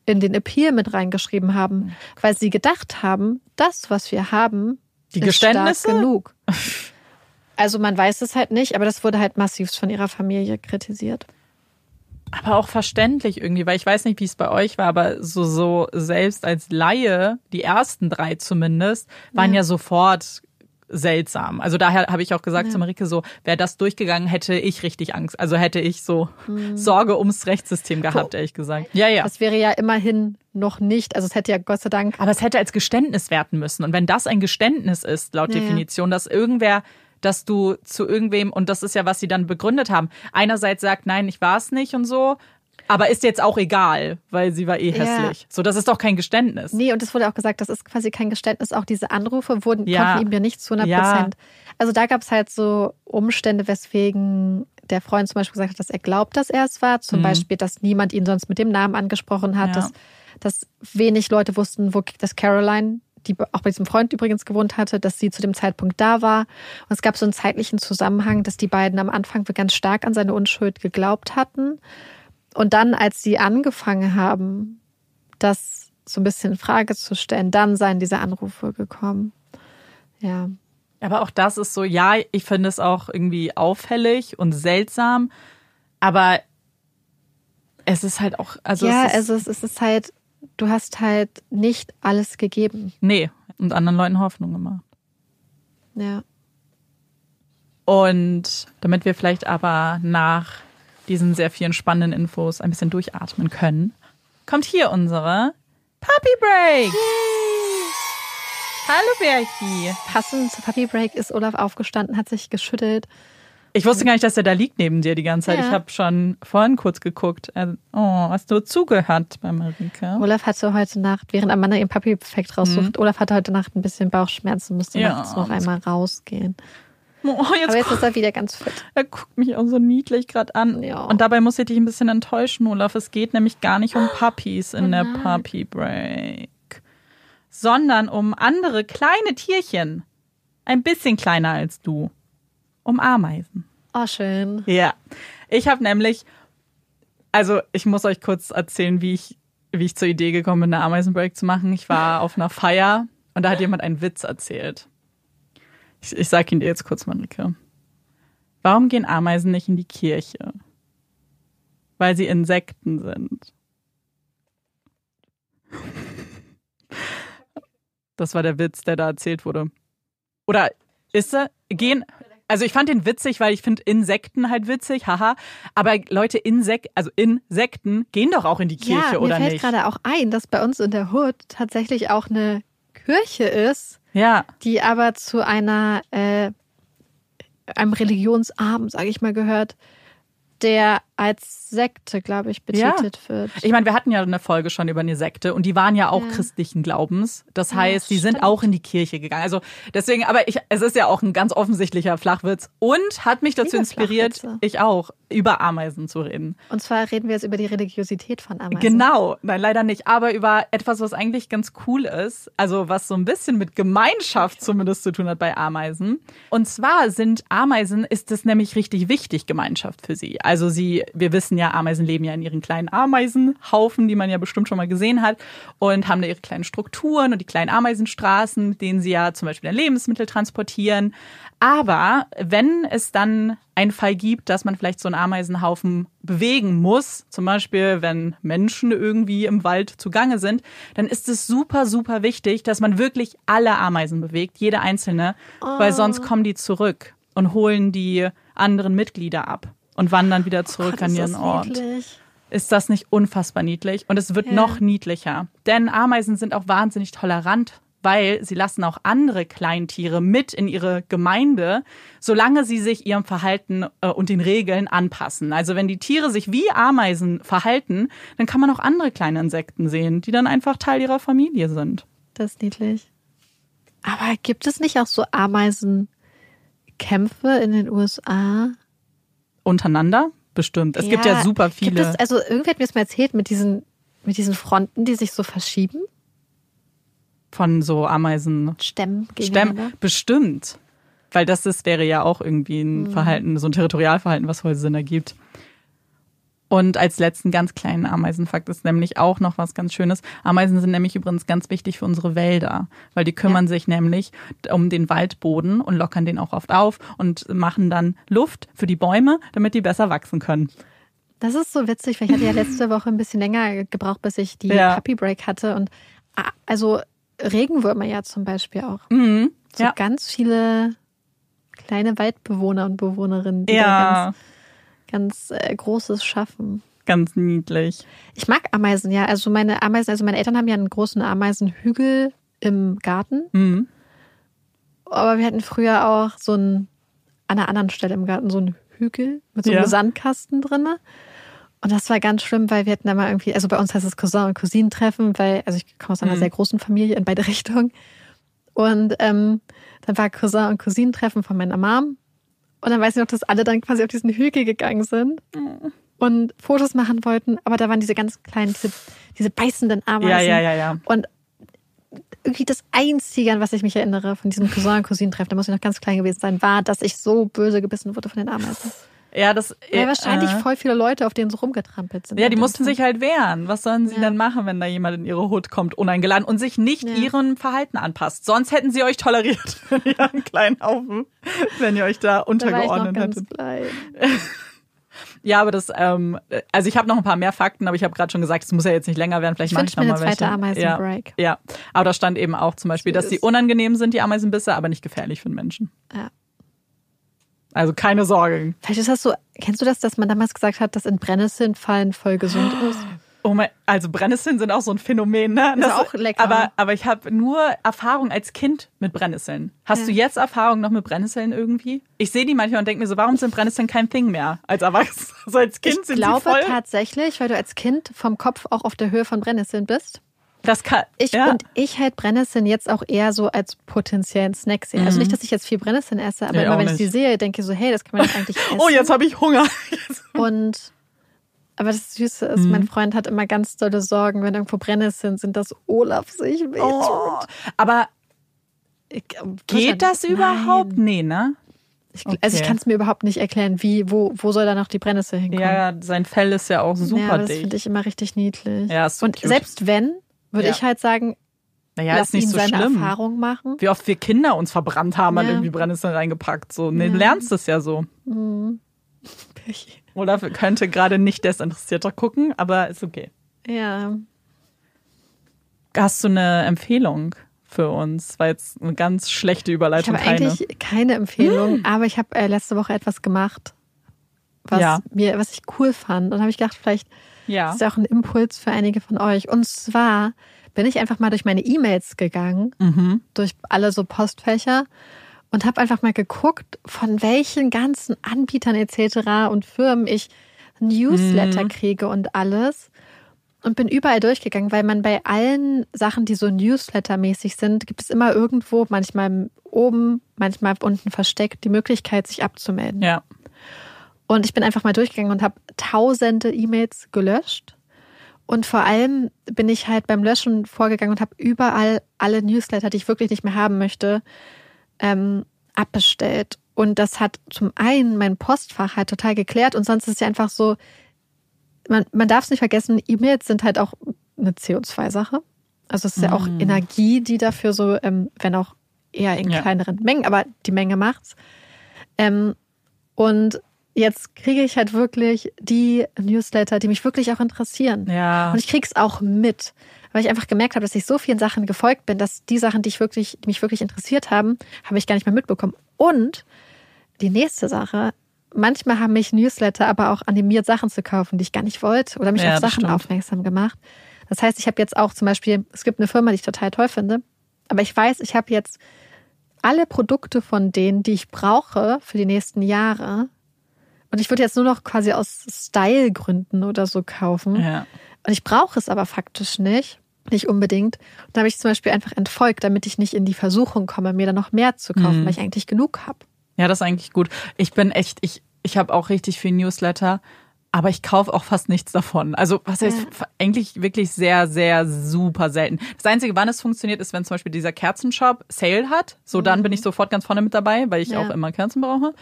in den Appeal mit reingeschrieben haben, weil sie gedacht haben, das, was wir haben, Die ist stark genug. (laughs) Also man weiß es halt nicht, aber das wurde halt massivst von ihrer Familie kritisiert. Aber auch verständlich irgendwie, weil ich weiß nicht, wie es bei euch war, aber so, so selbst als Laie, die ersten drei zumindest, waren ja, sofort seltsam. Also daher habe ich auch gesagt zu Marike so, wäre das durchgegangen, hätte ich richtig Angst. Also hätte ich so Sorge ums Rechtssystem gehabt, ehrlich gesagt. Ja, ja. Das wäre ja immerhin noch nicht, also es hätte ja Gott sei Dank. Aber es hätte als Geständnis werten müssen. Und wenn das ein Geständnis ist, laut Ja, ja. Definition, dass irgendwer, dass du zu irgendwem, und das ist ja, was sie dann begründet haben, einerseits sagt, nein, ich war es nicht und so, aber ist jetzt auch egal, weil sie war eh Ja. hässlich. So, das ist doch kein Geständnis. Nee, und es wurde auch gesagt, das ist quasi kein Geständnis. Auch diese Anrufe wurden, Ja. konnten ihm ja nicht zu 100 Ja. Prozent. Also da gab es halt so Umstände, weswegen der Freund zum Beispiel gesagt hat, dass er glaubt, dass er es war. Zum Beispiel, dass niemand ihn sonst mit dem Namen angesprochen hat, Mhm. Ja. dass, dass wenig Leute wussten, wo dass Caroline, die auch bei diesem Freund übrigens gewohnt hatte, dass sie zu dem Zeitpunkt da war. Und es gab so einen zeitlichen Zusammenhang, dass die beiden am Anfang ganz stark an seine Unschuld geglaubt hatten. Und dann, als sie angefangen haben, das so ein bisschen in Frage zu stellen, dann seien diese Anrufe gekommen. Ja. Aber auch das ist so, ja, ich finde es auch irgendwie auffällig und seltsam, aber es ist halt auch, also ja, es ist, also es ist, es ist halt, du hast halt nicht alles gegeben. nee, und anderen Leuten Hoffnung gemacht. Ja. Und damit wir vielleicht aber nach diesen sehr vielen spannenden Infos ein bisschen durchatmen können, kommt hier unsere Puppy Break. Hallo Berchi. Passend zu Puppy Break ist Olaf aufgestanden, hat sich geschüttelt. Ich wusste gar nicht, dass er da liegt neben dir die ganze Zeit. Ja. Ich habe schon vorhin kurz geguckt. Also, Oh, hast du zugehört bei Marika? Olaf hatte heute Nacht, während Amanda ihren Puppy-Effekt raussucht, Olaf hatte heute Nacht ein bisschen Bauchschmerzen, musste Mhm. Ja. nachts noch einmal rausgehen. Oh, jetzt, Aber jetzt ist er wieder ganz fit. er guckt mich auch so niedlich gerade an. Ja. Und dabei muss ich dich ein bisschen enttäuschen, Olaf. Es geht nämlich gar nicht um Puppies in Oh der. Puppy Break, sondern um andere kleine Tierchen. Ein bisschen kleiner als du. Um Ameisen. Oh, schön. Ja. Ich habe nämlich, also ich muss euch kurz erzählen, wie ich, wie ich zur Idee gekommen bin, eine Ameisenbreak zu machen. Ich war auf einer Feier und da hat jemand einen Witz erzählt. Ich, ich sag ihn dir jetzt kurz, Marike. Warum gehen Ameisen nicht in die Kirche? Weil sie Insekten sind. Das war der Witz, der da erzählt wurde. Oder ist er, gehen, also ich fand den witzig, weil ich finde Insekten halt witzig, haha. Aber Leute, Insek, also Insekten gehen doch auch in die Kirche, ja, mir oder fällt nicht? gerade auch ein, dass bei uns in der Hood tatsächlich auch eine Kirche ist, Ja, die aber zu einer äh, einem Religionsabend, sage ich mal, gehört, der als Sekte, glaube ich, betitelt wird. Ich meine, wir hatten ja eine Folge schon über eine Sekte und die waren ja auch Ja. christlichen Glaubens. Das Ja, heißt, die sind auch in die Kirche gegangen. Also deswegen, aber ich, es ist ja auch ein ganz offensichtlicher Flachwitz und hat mich dazu Liebe inspiriert, ich auch, über Ameisen zu reden. Und zwar reden wir jetzt über die Religiosität von Ameisen. Genau, nein, leider nicht, aber über etwas, was eigentlich ganz cool ist, also was so ein bisschen mit Gemeinschaft zumindest zu tun hat bei Ameisen. Und zwar sind Ameisen, ist es nämlich richtig wichtig, Gemeinschaft für sie. Also sie, wir wissen ja, Ameisen leben ja in ihren kleinen Ameisenhaufen, die man ja bestimmt schon mal gesehen hat, und haben da ihre kleinen Strukturen und die kleinen Ameisenstraßen, mit denen sie ja zum Beispiel Lebensmittel transportieren. Aber wenn es dann einen Fall gibt, dass man vielleicht so einen Ameisenhaufen bewegen muss, zum Beispiel wenn Menschen irgendwie im Wald zugange sind, dann ist es super, super wichtig, dass man wirklich alle Ameisen bewegt, jede einzelne, weil sonst kommen die zurück und holen die anderen Mitglieder ab und wandern wieder zurück Gott, an ihren Ort. niedlich. Ist das nicht unfassbar niedlich? Und es wird Ja. noch niedlicher. Denn Ameisen sind auch wahnsinnig tolerant, weil sie lassen auch andere Kleintiere mit in ihre Gemeinde, solange sie sich ihrem Verhalten äh, und den Regeln anpassen. Also wenn die Tiere sich wie Ameisen verhalten, dann kann man auch andere kleine Insekten sehen, die dann einfach Teil ihrer Familie sind. Das ist niedlich. Aber gibt es nicht auch so Ameisenkämpfe in den USA? Untereinander? Bestimmt. Es gibt ja super viele. Gibt es, also irgendwer hat mir das mal erzählt mit diesen, mit diesen Fronten, die sich so verschieben, von so Ameisen. Stämmen Stämmen. Bestimmt. Weil das ist, wäre ja auch irgendwie ein Mhm. Verhalten, so ein Territorialverhalten, was Sinn ergibt. Und als letzten ganz kleinen Ameisenfakt ist nämlich auch noch was ganz Schönes. Ameisen sind nämlich übrigens ganz wichtig für unsere Wälder, weil die kümmern sich nämlich um den Waldboden und lockern den auch oft auf und machen dann Luft für die Bäume, damit die besser wachsen können. Das ist so witzig, weil ich hatte ja (laughs) letzte Woche ein bisschen länger gebraucht, bis ich die Ja. Puppy Break hatte. Und ah, also Regenwürmer ja zum Beispiel auch. Mhm. So Ja. ganz viele kleine Waldbewohner und Bewohnerinnen, die da Ja, ganz, ganz äh, Großes schaffen. ganz niedlich. Ich mag Ameisen, ja. Also meine Ameisen, also meine Eltern haben ja einen großen Ameisenhügel im Garten. Mhm. Aber wir hatten früher auch so einen, an einer anderen Stelle im Garten so einen Hügel mit so einem Ja. Sandkasten drinne. Und das war ganz schlimm, weil wir hatten da mal irgendwie, also bei uns heißt es Cousin und Cousinentreffen, weil, also ich komme aus einer Mhm. sehr großen Familie in beide (laughs) Richtungen. Und ähm, dann war Cousin und Cousinentreffen von meiner Mom. Und dann weiß ich noch, dass alle dann quasi auf diesen Hügel gegangen sind und Fotos machen wollten. Aber da waren diese ganz kleinen, diese, diese beißenden Ameisen. Ja, ja, ja, ja. Und irgendwie das Einzige, an was ich mich erinnere von diesem Cousin- und Cousinen-Treffen, da muss ich noch ganz klein gewesen sein, war, dass ich so böse gebissen wurde von den Ameisen. Ja, das. Weil wahrscheinlich äh, voll viele Leute auf denen so rumgetrampelt sind. Ja, die mussten sich halt wehren. Was sollen sie Ja. denn machen, wenn da jemand in ihre Hut kommt, uneingeladen und sich nicht Ja. ihrem Verhalten anpasst? Sonst hätten sie euch toleriert (laughs) in ihrem kleinen Haufen, wenn ihr euch da da untergeordnet ganz hättet. (laughs) Ja, aber das, ähm, also ich habe noch ein paar mehr Fakten, aber ich habe gerade schon gesagt, es muss ja jetzt nicht länger werden. Vielleicht Ich mir mal welche. Ameisenbreak. Ja, ja, aber da stand eben auch zum Beispiel, dass sie Süß. unangenehm sind, die Ameisenbisse, aber nicht gefährlich für den Menschen. Ja. Also keine Sorge. Vielleicht ist das so, kennst du das, dass man damals gesagt hat, dass in Brennnesseln fallen voll gesund ist? Oh mein, also Brennnesseln sind auch so ein Phänomen, ne? Ist auch lecker. Aber, aber ich habe nur Erfahrung als Kind mit Brennnesseln. Hast Ja. du jetzt Erfahrung noch mit Brennnesseln irgendwie? Ich sehe die manchmal und denke mir so, warum sind Brennnesseln kein Thing mehr als Erwachsener? Also (laughs) als Kind Ich sind glaube sie voll. tatsächlich, weil du als Kind vom Kopf auch auf der Höhe von Brennnesseln bist. Das kann, Ich ja. und ich halt Brennnesseln jetzt auch eher so als potenziellen Snack sehe. Also nicht, dass ich jetzt viel Brennnesseln esse, aber Nee, immer wenn ich nicht. die sehe, denke ich so, hey, das kann man doch eigentlich (laughs) essen. Oh, jetzt habe ich Hunger. (laughs) Und aber das Süße ist, Mhm. mein Freund hat immer ganz dolle Sorgen, wenn irgendwo Brennnesseln sind, dass Olaf sich wehtut. Oh. Aber Ich- geht das Nein. überhaupt? Nee, ne? Ich, Also ich Okay. kann es mir überhaupt nicht erklären, wie, wo, wo soll da noch die Brennnessel hinkommen? Ja, sein Fell ist ja auch super ja, das dicht. finde ich immer richtig niedlich. Ja, ist so Und cute. selbst wenn, würde Ja. ich halt sagen, naja, lass ist nicht ihn so seine schlimm. Erfahrung machen. Wie oft wir Kinder uns verbrannt haben, an Ja. irgendwie Brennnesseln reingepackt. So, nee, du lernst es ja so. Olaf könnte gerade nicht desinteressierter gucken, aber ist okay. Ja. Hast du eine Empfehlung für uns? War jetzt eine ganz schlechte Ich Überleitung, habe keine. eigentlich keine Empfehlung, (laughs) aber ich habe äh, letzte Woche etwas gemacht, was Ja. mir, was ich cool fand. Und dann habe ich gedacht, vielleicht Ja. ist ja auch ein Impuls für einige von euch. Und zwar bin ich einfach mal durch meine E-Mails gegangen, Mhm. durch alle so Postfächer und habe einfach mal geguckt, von welchen ganzen Anbietern etc. und Firmen ich Newsletter Mhm. kriege und alles. Und bin überall durchgegangen, weil man bei allen Sachen, die so Newsletter-mäßig sind, gibt es immer irgendwo, manchmal oben, manchmal unten versteckt, die Möglichkeit, sich abzumelden. Ja. Und ich bin einfach mal durchgegangen und habe tausende E-Mails gelöscht. Und vor allem bin ich halt beim Löschen vorgegangen und habe überall alle Newsletter, die ich wirklich nicht mehr haben möchte, ähm, abbestellt. Und das hat zum einen mein Postfach halt total geklärt und sonst ist es ja einfach so, man, man darf es nicht vergessen, E-Mails sind halt auch eine CO2-Sache. Also es ist ja auch Energie, die dafür so, ähm, wenn auch eher in Ja. kleineren Mengen, aber die Menge macht's. Ähm, und jetzt kriege ich halt wirklich die Newsletter, die mich wirklich auch interessieren. Ja. Und ich krieg's auch mit, weil ich einfach gemerkt habe, dass ich so vielen Sachen gefolgt bin, dass die Sachen, die ich wirklich, die mich wirklich interessiert haben, habe ich gar nicht mehr mitbekommen. Und die nächste Sache, manchmal haben mich Newsletter aber auch animiert, Sachen zu kaufen, die ich gar nicht wollte oder mich Ja, auf Sachen stimmt. aufmerksam gemacht. Das heißt, ich habe jetzt auch zum Beispiel, es gibt eine Firma, die ich total toll finde, aber ich weiß, ich habe jetzt alle Produkte von denen, die ich brauche für die nächsten Jahre. Und ich würde jetzt nur noch quasi aus Style-Gründen oder so kaufen. ja. Und ich brauche es aber faktisch nicht. Nicht unbedingt. Und da habe ich zum Beispiel einfach entfolgt, damit ich nicht in die Versuchung komme, mir dann noch mehr zu kaufen, weil ich eigentlich genug habe. Ja, das ist eigentlich gut. Ich bin echt, ich, ich habe auch richtig viel Newsletter, aber ich kaufe auch fast nichts davon. Also, was heißt, eigentlich wirklich sehr, sehr super selten. Das Einzige, wann es funktioniert, ist, wenn zum Beispiel dieser Kerzenshop Sale hat. So, dann bin ich sofort ganz vorne mit dabei, weil ich Ja. auch immer Kerzen brauche.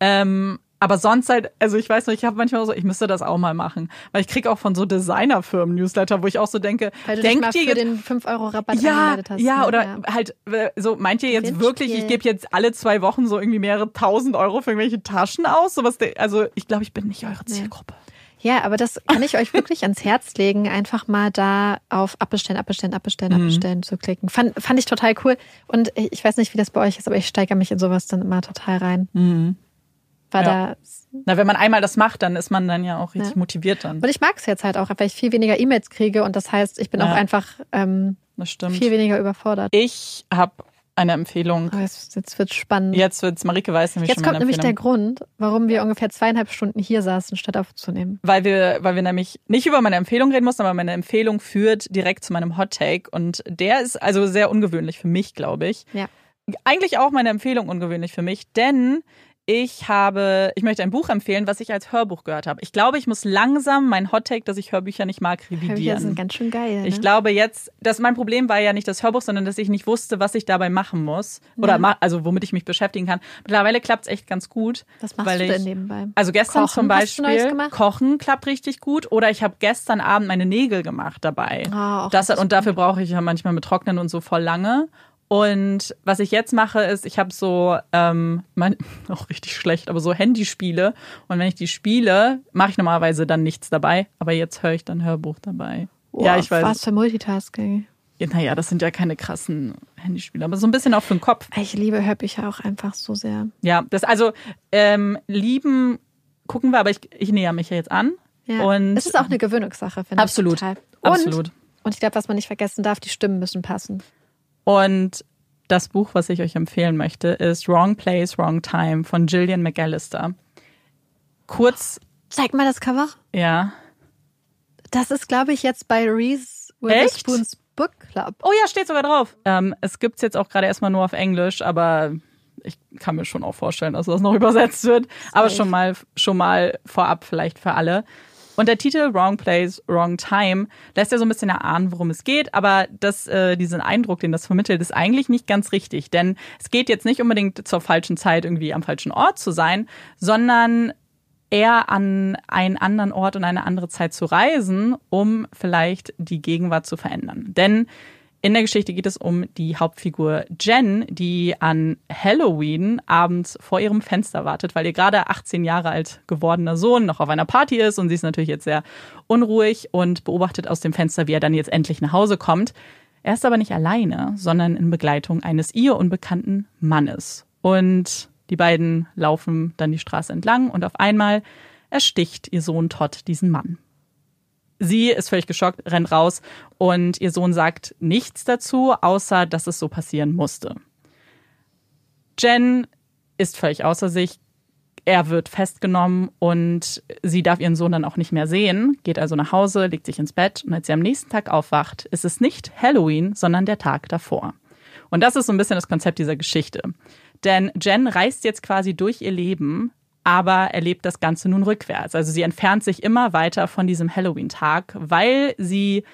Ähm, aber sonst halt, also ich weiß nicht, ich habe manchmal so, ich müsste das auch mal machen. Weil ich kriege auch von so Designerfirmen Newsletter, wo ich auch so denke, Weil du dich mal denkt ihr für den 5-Euro-Rabatt ja, angemeldet hast. ja, ne? oder halt äh, so, meint ihr jetzt wirklich, ich gebe jetzt alle zwei Wochen so irgendwie mehrere tausend Euro für irgendwelche Taschen aus? Sowas, also ich glaube, ich bin nicht eure Zielgruppe. Ja, aber das kann ich euch wirklich ans Herz legen, einfach mal da auf Abbestellen, Abbestellen, Abbestellen, Mhm. Abbestellen zu klicken. Fand, fand ich total cool. Und ich weiß nicht, wie das bei euch ist, aber ich steigere mich in sowas dann immer total rein. Weil Mhm. Ja. da Na, wenn man einmal das macht, dann ist man dann ja auch richtig Ja. motiviert dann. Und ich mag es jetzt halt auch, weil ich viel weniger E-Mails kriege und das heißt, ich bin Ja. auch einfach ähm, Das stimmt. viel weniger überfordert. Ich habe eine Empfehlung. Oh, jetzt, jetzt wird spannend. Jetzt wird's, Marike weiß nämlich Jetzt kommt nämlich der. Grund, warum wir ungefähr zweieinhalb Stunden hier saßen, statt aufzunehmen. Weil wir, weil wir nämlich nicht über meine Empfehlung reden mussten, aber meine Empfehlung führt direkt zu meinem Hot Take. Und der ist also sehr ungewöhnlich für mich, glaube ich. Ja. Eigentlich auch meine Empfehlung ungewöhnlich für mich, denn ich habe, ich möchte ein Buch empfehlen, was ich als Hörbuch gehört habe. Ich glaube, ich muss langsam mein Hot Take, dass ich Hörbücher nicht mag, Hörbücher revidieren. sind ganz schön geil. Ich ne? glaube jetzt, dass mein Problem war ja nicht das Hörbuch, sondern dass ich nicht wusste, was ich dabei machen muss. Oder ma also womit ich mich beschäftigen kann. Mittlerweile klappt's echt ganz gut. Was machst weil du ich, denn nebenbei? Also gestern Kochen zum Beispiel. Kochen klappt richtig gut. Oder ich habe gestern Abend meine Nägel gemacht dabei. Ah, auch das, und dafür brauche ich ja manchmal mit Trocknen und so voll lange. Und was ich jetzt mache, ist, ich habe so, ähm, mein, (laughs) auch richtig schlecht, aber so Handyspiele. Und wenn ich die spiele, mache ich normalerweise dann nichts dabei. Aber jetzt höre ich dann Hörbuch dabei. ja, Boah, ich weiß. Was für Multitasking. Ja, Naja, das sind ja keine krassen Handyspiele, aber so ein bisschen auch für den Kopf. Ich liebe Hörbücher auch einfach so sehr. Ja, das also ähm, lieben gucken wir, aber ich, ich näher mich ja jetzt an. Ja. Und es ist auch eine Gewöhnungssache, finde ich. Absolut. Und, Absolut. Und ich glaube, was man nicht vergessen darf, die Stimmen müssen passen. Und das Buch, was ich euch empfehlen möchte, ist Wrong Place, Wrong Time von Gillian McAllister. Kurz, Zeig mal das Cover. ja. Das ist, glaube ich, jetzt bei Reese? Witherspoons Book Club. Oh ja, steht sogar drauf. Ähm, es gibt's jetzt auch gerade erstmal nur auf Englisch, aber ich kann mir schon auch vorstellen, dass das noch (laughs) übersetzt wird. Aber schon mal, schon mal vorab vielleicht für alle. Und der Titel Wrong Place, Wrong Time lässt ja so ein bisschen erahnen, worum es geht, aber das, äh, diesen Eindruck, den das vermittelt, ist eigentlich nicht ganz richtig. Denn es geht jetzt nicht unbedingt zur falschen Zeit irgendwie am falschen Ort zu sein, sondern eher an einen anderen Ort und eine andere Zeit zu reisen, um vielleicht die Gegenwart zu verändern. Denn in der Geschichte geht es um die Hauptfigur Jen, die an Halloween abends vor ihrem Fenster wartet, weil ihr gerade 18 Jahre alt gewordener Sohn noch auf einer Party ist und sie ist natürlich jetzt sehr unruhig und beobachtet aus dem Fenster, wie er dann jetzt endlich nach Hause kommt. Er ist aber nicht alleine, sondern in Begleitung eines ihr unbekannten Mannes. Und die beiden laufen dann die Straße entlang und auf einmal ersticht ihr Sohn Todd diesen Mann. Sie ist völlig geschockt, rennt raus und ihr Sohn sagt nichts dazu, außer dass es so passieren musste. Jen ist völlig außer sich. Er wird festgenommen und sie darf ihren Sohn dann auch nicht mehr sehen, geht also nach Hause, legt sich ins Bett und als sie am nächsten Tag aufwacht, ist es nicht Halloween, sondern der Tag davor. Und das ist so ein bisschen das Konzept dieser Geschichte. Denn Jen reist jetzt quasi durch ihr Leben, aber erlebt das Ganze nun rückwärts. Also sie entfernt sich immer weiter von diesem Halloween-Tag, weil sie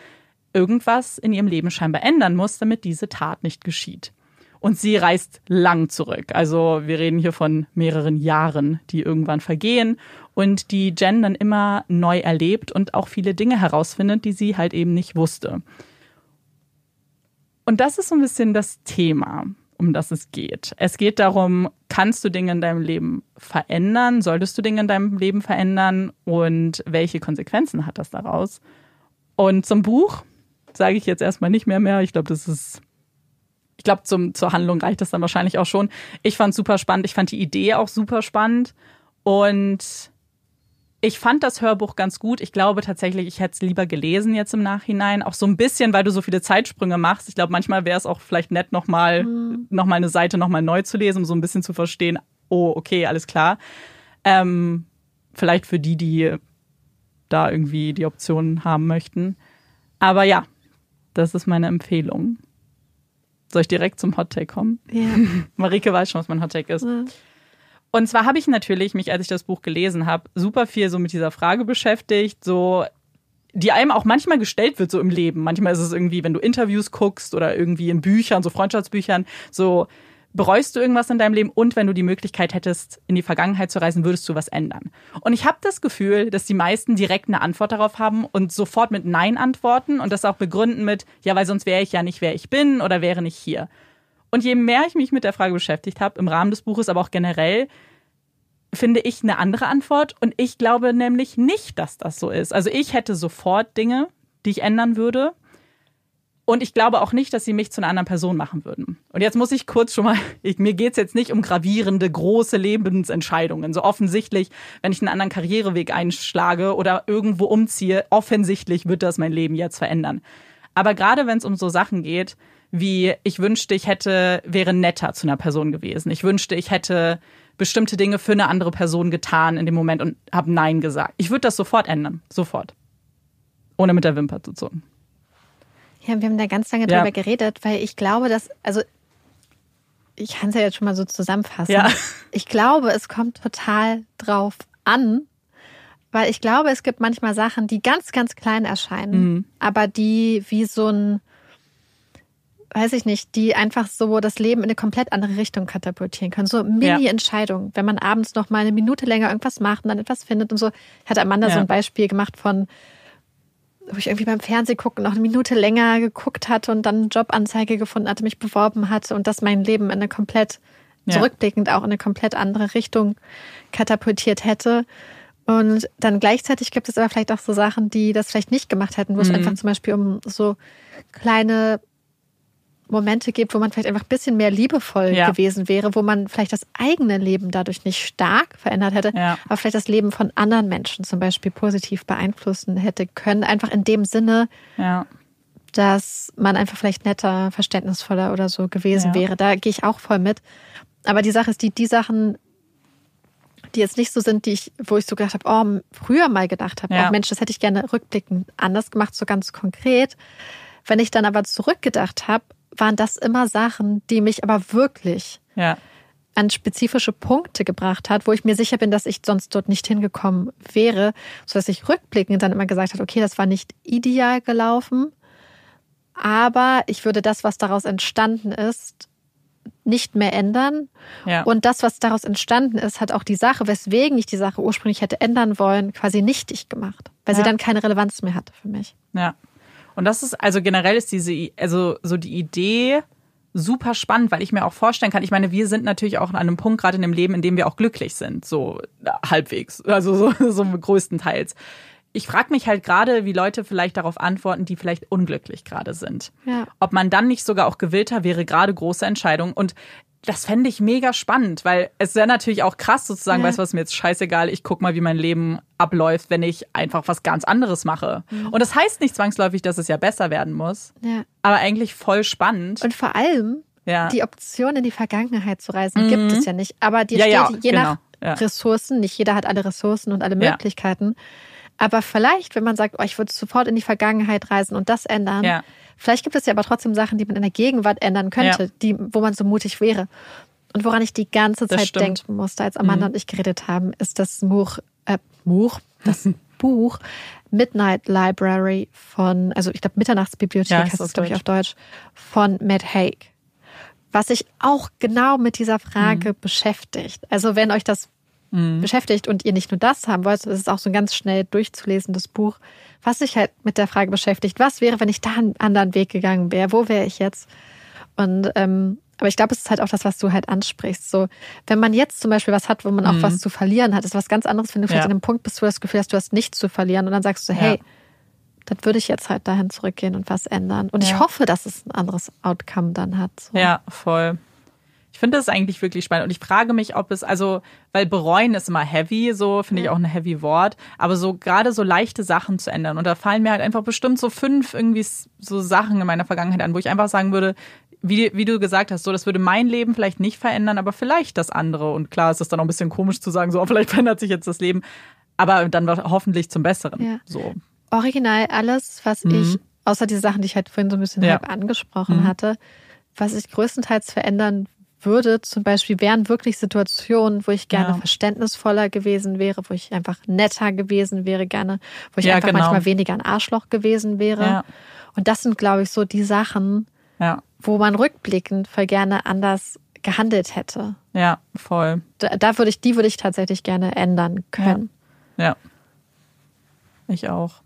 irgendwas in ihrem Leben scheinbar ändern muss, damit diese Tat nicht geschieht. Und sie reist lang zurück. Also wir reden hier von mehreren Jahren, die irgendwann vergehen und die Jen dann immer neu erlebt und auch viele Dinge herausfindet, die sie halt eben nicht wusste. Und das ist so ein bisschen das Thema, um das es geht. Es geht darum, kannst du Dinge in deinem Leben verändern? Solltest du Dinge in deinem Leben verändern? Und welche Konsequenzen hat das daraus? Und zum Buch sage ich jetzt erstmal nicht mehr mehr. Ich glaube, das ist ich glaube, zur Handlung reicht das dann wahrscheinlich auch schon. Ich fand super spannend. Ich fand die Idee auch super spannend. Und ich fand das Hörbuch ganz gut. Ich glaube tatsächlich, ich hätte es lieber gelesen jetzt im Nachhinein. Auch so ein bisschen, weil du so viele Zeitsprünge machst. Ich glaube, manchmal wäre es auch vielleicht nett, nochmal mhm. noch mal eine Seite nochmal neu zu lesen, um so ein bisschen zu verstehen, oh, okay, alles klar. Ähm, vielleicht für die, die da irgendwie die Optionen haben möchten. Aber ja, das ist meine Empfehlung. Soll ich direkt zum Hottake kommen? Ja. (laughs) Marike weiß schon, was mein Hottake ist. Ja. Und zwar habe ich natürlich mich, als ich das Buch gelesen habe, super viel so mit dieser Frage beschäftigt, so die einem auch manchmal gestellt wird so im Leben. Manchmal ist es irgendwie, wenn du Interviews guckst oder irgendwie in Büchern, so Freundschaftsbüchern, so bereust du irgendwas in deinem Leben und wenn du die Möglichkeit hättest, in die Vergangenheit zu reisen, würdest du was ändern. Und ich habe das Gefühl, dass die meisten direkt eine Antwort darauf haben und sofort mit Nein antworten und das auch begründen mit, ja, weil sonst wäre ich ja nicht, wer ich bin oder wäre nicht hier. Und je mehr ich mich mit der Frage beschäftigt habe, im Rahmen des Buches, aber auch generell, finde ich eine andere Antwort. Und ich glaube nämlich nicht, dass das so ist. Also ich hätte sofort Dinge, die ich ändern würde. Und ich glaube auch nicht, dass sie mich zu einer anderen Person machen würden. Und jetzt muss ich kurz schon mal, ich, mir geht's jetzt nicht um gravierende, große Lebensentscheidungen. So offensichtlich, wenn ich einen anderen Karriereweg einschlage oder irgendwo umziehe, offensichtlich wird das mein Leben jetzt verändern. Aber gerade wenn es um so Sachen geht, wie ich wünschte, ich hätte, wäre netter zu einer Person gewesen. Ich wünschte, ich hätte bestimmte Dinge für eine andere Person getan in dem Moment und habe Nein gesagt. Ich würde das sofort ändern. Sofort. Ohne mit der Wimper zu zucken. Ja, wir haben da ganz lange Ja. drüber geredet, weil ich glaube, dass, also ich kann es ja jetzt schon mal so zusammenfassen. Ja. (laughs) Ich glaube, es kommt total drauf an, weil ich glaube, es gibt manchmal Sachen, die ganz, ganz klein erscheinen, Mhm. aber die wie so ein, weiß ich nicht, die einfach so das Leben in eine komplett andere Richtung katapultieren können. So Mini-Entscheidungen, wenn man abends noch mal eine Minute länger irgendwas macht und dann etwas findet und so. Hat Amanda Ja. so ein Beispiel gemacht von, wo ich irgendwie beim Fernsehgucken noch eine Minute länger geguckt hatte und dann eine Jobanzeige gefunden hatte, mich beworben hatte und das mein Leben in eine komplett, Ja. zurückblickend auch in eine komplett andere Richtung katapultiert hätte. Und dann gleichzeitig gibt es aber vielleicht auch so Sachen, die das vielleicht nicht gemacht hätten, wo es Mhm. einfach zum Beispiel um so kleine Momente gibt, wo man vielleicht einfach ein bisschen mehr liebevoll Ja. gewesen wäre, wo man vielleicht das eigene Leben dadurch nicht stark verändert hätte, Ja. aber vielleicht das Leben von anderen Menschen zum Beispiel positiv beeinflussen hätte können. Einfach in dem Sinne, Ja. dass man einfach vielleicht netter, verständnisvoller oder so gewesen wäre. Da gehe ich auch voll mit. Aber die Sache ist, die, die Sachen, die jetzt nicht so sind, die ich, wo ich so gedacht habe, oh, früher mal gedacht habe, oh Mensch, das hätte ich gerne rückblickend anders gemacht, so ganz konkret. Wenn ich dann aber zurückgedacht habe, waren das immer Sachen, die mich aber wirklich Ja. an spezifische Punkte gebracht hat, wo ich mir sicher bin, dass ich sonst dort nicht hingekommen wäre, sodass ich rückblickend dann immer gesagt habe, okay, das war nicht ideal gelaufen, aber ich würde das, was daraus entstanden ist, nicht mehr ändern. Ja. Und das, was daraus entstanden ist, hat auch die Sache, weswegen ich die Sache ursprünglich hätte ändern wollen, quasi nichtig gemacht, weil sie Ja. dann keine Relevanz mehr hatte für mich. Ja. Und das ist, also generell ist diese, also so die Idee super spannend, weil ich mir auch vorstellen kann, ich meine, wir sind natürlich auch an einem Punkt gerade in dem Leben, in dem wir auch glücklich sind, so halbwegs, also so, (laughs) so größtenteils. Ich frage mich halt gerade, wie Leute vielleicht darauf antworten, die vielleicht unglücklich gerade sind. Ja. Ob man dann nicht sogar auch gewillter wäre, gerade große Entscheidungen. Und das fände ich mega spannend, weil es wäre natürlich auch krass sozusagen, Ja. weißt du was, mir jetzt scheißegal, ich guck mal, wie mein Leben abläuft, wenn ich einfach was ganz anderes mache. Und das heißt nicht zwangsläufig, dass es ja besser werden muss, Ja. aber eigentlich voll spannend. Und vor allem, ja. die Option in die Vergangenheit zu reisen, gibt es ja nicht. Aber Mhm. Ja, steht je nach genau, ja. Ressourcen, nicht jeder hat alle Ressourcen und alle. Möglichkeiten. Aber vielleicht, wenn man sagt, oh, ich würde sofort in die Vergangenheit reisen und das ändern, Ja. vielleicht gibt es ja aber trotzdem Sachen, die man in der Gegenwart ändern könnte, Ja. die, wo man so mutig wäre. Und woran ich die ganze Zeit. Mhm. denken musste, als Amanda und ich geredet haben, ist das Buch, äh, Buch, das (laughs) Buch Midnight Library von, also ich glaube Mitternachtsbibliothek Ja, heißt es, auf glaube ich, Deutsch. auf Deutsch, von Matt Haig. Was sich auch genau mit dieser Mhm. Frage beschäftigt. Also wenn euch das beschäftigt und ihr nicht nur das haben wollt, das ist auch so ein ganz schnell durchzulesendes Buch, was sich halt mit der Frage beschäftigt, was wäre, wenn ich da einen anderen Weg gegangen wäre, wo wäre ich jetzt? Und ähm, aber ich glaube, es ist halt auch das, was du halt ansprichst. So, wenn man jetzt zum Beispiel was hat, wo man auch was zu verlieren hat, ist was ganz anderes, wenn du vielleicht Mhm. Ja. an einem Punkt bist, wo du das Gefühl hast, du hast nichts zu verlieren und dann sagst du, Ja. hey, dann würde ich jetzt halt dahin zurückgehen und was ändern. Und ich Ja. hoffe, dass es ein anderes Outcome dann hat. So. Ja, voll. Ich finde das eigentlich wirklich spannend. Und ich frage mich, ob es, also, weil bereuen ist immer heavy, so finde ich auch ein heavy Wort, aber so gerade so leichte Sachen zu ändern. Und da fallen mir halt einfach bestimmt so fünf irgendwie so Sachen in meiner Vergangenheit an, wo ich einfach sagen würde, wie, wie du gesagt hast, so, das würde mein Leben vielleicht nicht verändern, aber vielleicht das andere. Und klar ist es dann auch ein bisschen komisch zu sagen, so, oh, vielleicht (laughs) verändert sich jetzt das Leben, aber dann hoffentlich zum Besseren. Ja. So. Original alles, was ich, außer diese Sachen, die ich halt vorhin so ein bisschen Mhm. Ja. halb angesprochen hatte, was ich größtenteils verändern würde, zum Beispiel wären wirklich Situationen, wo ich gerne Ja. verständnisvoller gewesen wäre, wo ich einfach netter gewesen wäre, gerne, wo ich Ja, einfach genau. manchmal weniger ein Arschloch gewesen wäre. Ja. Und das sind, glaube ich, so die Sachen, Ja. wo man rückblickend voll gerne anders gehandelt hätte. Ja, voll. Da, da würde ich, die würde ich tatsächlich gerne ändern können. Ja. Ich auch.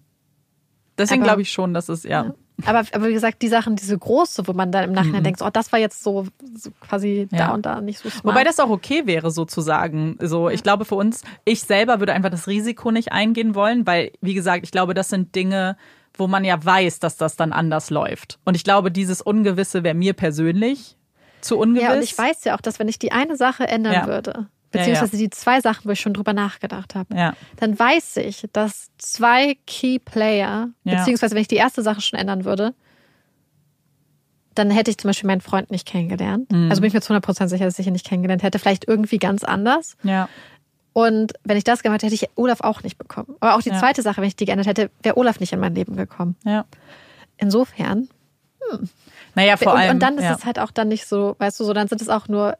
Deswegen glaube ich schon, dass es, ja. Aber, aber wie gesagt, die Sachen, diese große, wo man dann im Nachhinein denkt, oh, das war jetzt so, so quasi Mhm. Ja. da und da nicht so smart. Wobei das auch okay wäre, sozusagen. So, ich glaube für uns, ich selber würde einfach das Risiko nicht eingehen wollen, weil, wie gesagt, ich glaube, das sind Dinge, wo man ja weiß, dass das dann anders läuft. Und ich glaube, dieses Ungewisse wäre mir persönlich zu ungewiss. ja, und ich weiß ja auch, dass wenn ich die eine Sache ändern Ja. würde, Ja, beziehungsweise die zwei Sachen, wo ich schon drüber nachgedacht habe, Ja. dann weiß ich, dass zwei Key Player, Ja. beziehungsweise wenn ich die erste Sache schon ändern würde, dann hätte ich zum Beispiel meinen Freund nicht kennengelernt. Mhm. Also bin ich mir zu 100% sicher, dass ich ihn nicht kennengelernt hätte. Vielleicht irgendwie ganz anders. Ja. Und wenn ich das gemacht hätte, hätte ich Olaf auch nicht bekommen. Aber auch die Ja. zweite Sache, wenn ich die geändert hätte, wäre Olaf nicht in mein Leben gekommen. Ja. Insofern. Naja, vor und, allem. und dann ist ja. es halt auch dann nicht so, weißt du, so dann sind es auch nur,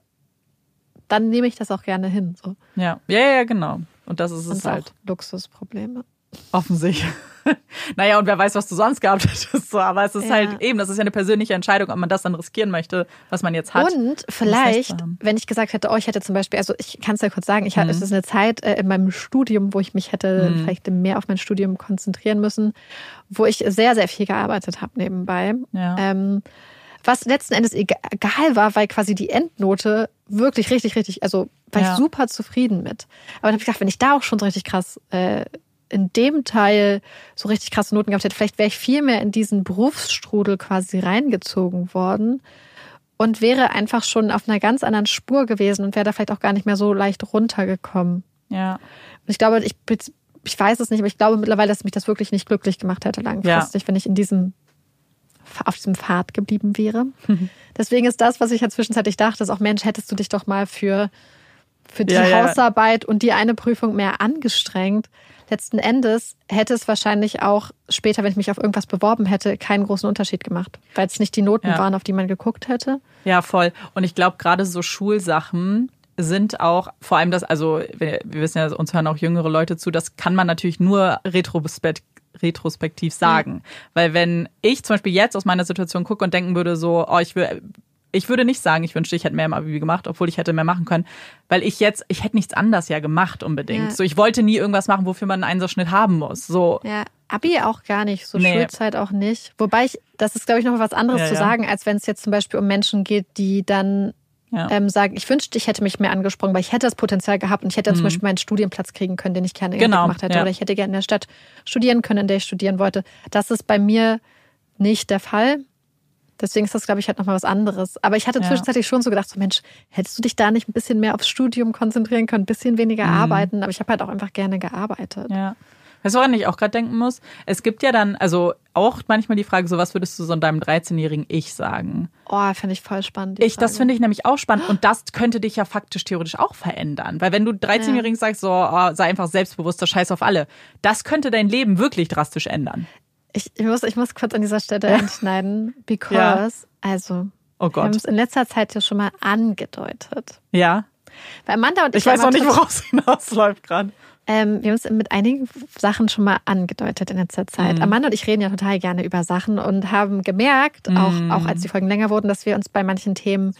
dann nehme ich das auch gerne hin. So. ja. ja, ja, genau. Und das ist Und es halt. Luxusprobleme. Offensichtlich. (laughs) naja, und wer weiß, was du sonst gehabt hättest. So, aber es ist Ja. halt eben, das ist ja eine persönliche Entscheidung, ob man das dann riskieren möchte, was man jetzt hat. Und vielleicht, wenn ich gesagt hätte, oh, ich hätte zum Beispiel, also ich kann es ja kurz sagen, Mhm. ich hatte, es ist eine Zeit äh, in meinem Studium, wo ich mich hätte vielleicht mehr auf mein Studium konzentrieren müssen, wo ich sehr, sehr viel gearbeitet habe nebenbei. Ja. Ähm, was letzten Endes ega- egal war, weil quasi die Endnote wirklich richtig, richtig, also war Ja. ich super zufrieden mit. Aber dann habe ich gedacht, wenn ich da auch schon so richtig krass äh, in dem Teil so richtig krasse Noten gehabt hätte. Vielleicht wäre ich viel mehr in diesen Berufsstrudel quasi reingezogen worden und wäre einfach schon auf einer ganz anderen Spur gewesen und wäre da vielleicht auch gar nicht mehr so leicht runtergekommen. Ja. Und ich glaube, ich, ich weiß es nicht, aber ich glaube mittlerweile, dass mich das wirklich nicht glücklich gemacht hätte langfristig, ja. wenn ich in diesem auf diesem Pfad geblieben wäre. (laughs) Deswegen ist das, was ich ja zwischenzeitlich dachte, ist auch Mensch, hättest du dich doch mal für für die ja, Hausarbeit ja. und die eine Prüfung mehr angestrengt. Letzten Endes hätte es wahrscheinlich auch später, wenn ich mich auf irgendwas beworben hätte, keinen großen Unterschied gemacht, weil es nicht die Noten ja. waren, auf die man geguckt hätte. Ja, voll. Und ich glaube, gerade so Schulsachen sind auch, vor allem das, also wir, wir wissen ja, uns hören auch jüngere Leute zu, das kann man natürlich nur retrospektiv retrospektiv sagen. Mhm. Weil wenn ich zum Beispiel jetzt aus meiner Situation gucke und denken würde, so, oh, ich will, ich würde nicht sagen, ich wünschte, ich hätte mehr im Abi gemacht, obwohl ich hätte mehr machen können, weil ich jetzt, ich hätte nichts anders ja gemacht unbedingt. Ja. So, ich wollte nie irgendwas machen, wofür man einen Einserschnitt haben muss. So. Ja, Abi auch gar nicht, so nee. Schulzeit auch nicht. Wobei ich, das ist glaube ich noch was anderes ja, zu ja. sagen, als wenn es jetzt zum Beispiel um Menschen geht, die dann ja. ähm, sagen, ich wünschte, ich hätte mich mehr angesprungen, weil ich hätte das Potenzial gehabt und ich hätte mhm. zum Beispiel meinen Studienplatz kriegen können, den ich gerne genau. gemacht hätte. Oder ich hätte gerne in der Stadt studieren können, in der ich studieren wollte. Das ist bei mir nicht der Fall. Deswegen ist das, glaube ich, halt nochmal was anderes. Aber ich hatte ja. zwischenzeitlich schon so gedacht, so Mensch, hättest du dich da nicht ein bisschen mehr aufs Studium konzentrieren können, ein bisschen weniger mhm. arbeiten? Aber ich habe halt auch einfach gerne gearbeitet. Ja. Weißt du, woran ich auch gerade denken muss? Es gibt ja dann, also auch manchmal die Frage, so was würdest du so deinem 13-jährigen Ich sagen? Oh, finde ich voll spannend. Ich, das finde ich nämlich auch spannend und das könnte dich ja faktisch theoretisch auch verändern. Weil wenn du 13-jährigen ja. sagst, so oh, sei einfach selbstbewusster, scheiß auf alle, das könnte dein Leben wirklich drastisch ändern. Ich, ich, muss, ich muss kurz an dieser Stelle ja. entschneiden, because, ja. also, oh Gott. wir haben es in letzter Zeit ja schon mal angedeutet. Ja. Weil Amanda und ich. Ich weiß noch nicht, worauf es (laughs) hinausläuft gerade. Ähm, wir haben es mit einigen Sachen schon mal angedeutet in letzter Zeit. Mhm. Amanda und ich reden ja total gerne über Sachen und haben gemerkt, mhm. auch, auch als die Folgen länger wurden, dass wir uns bei manchen Themen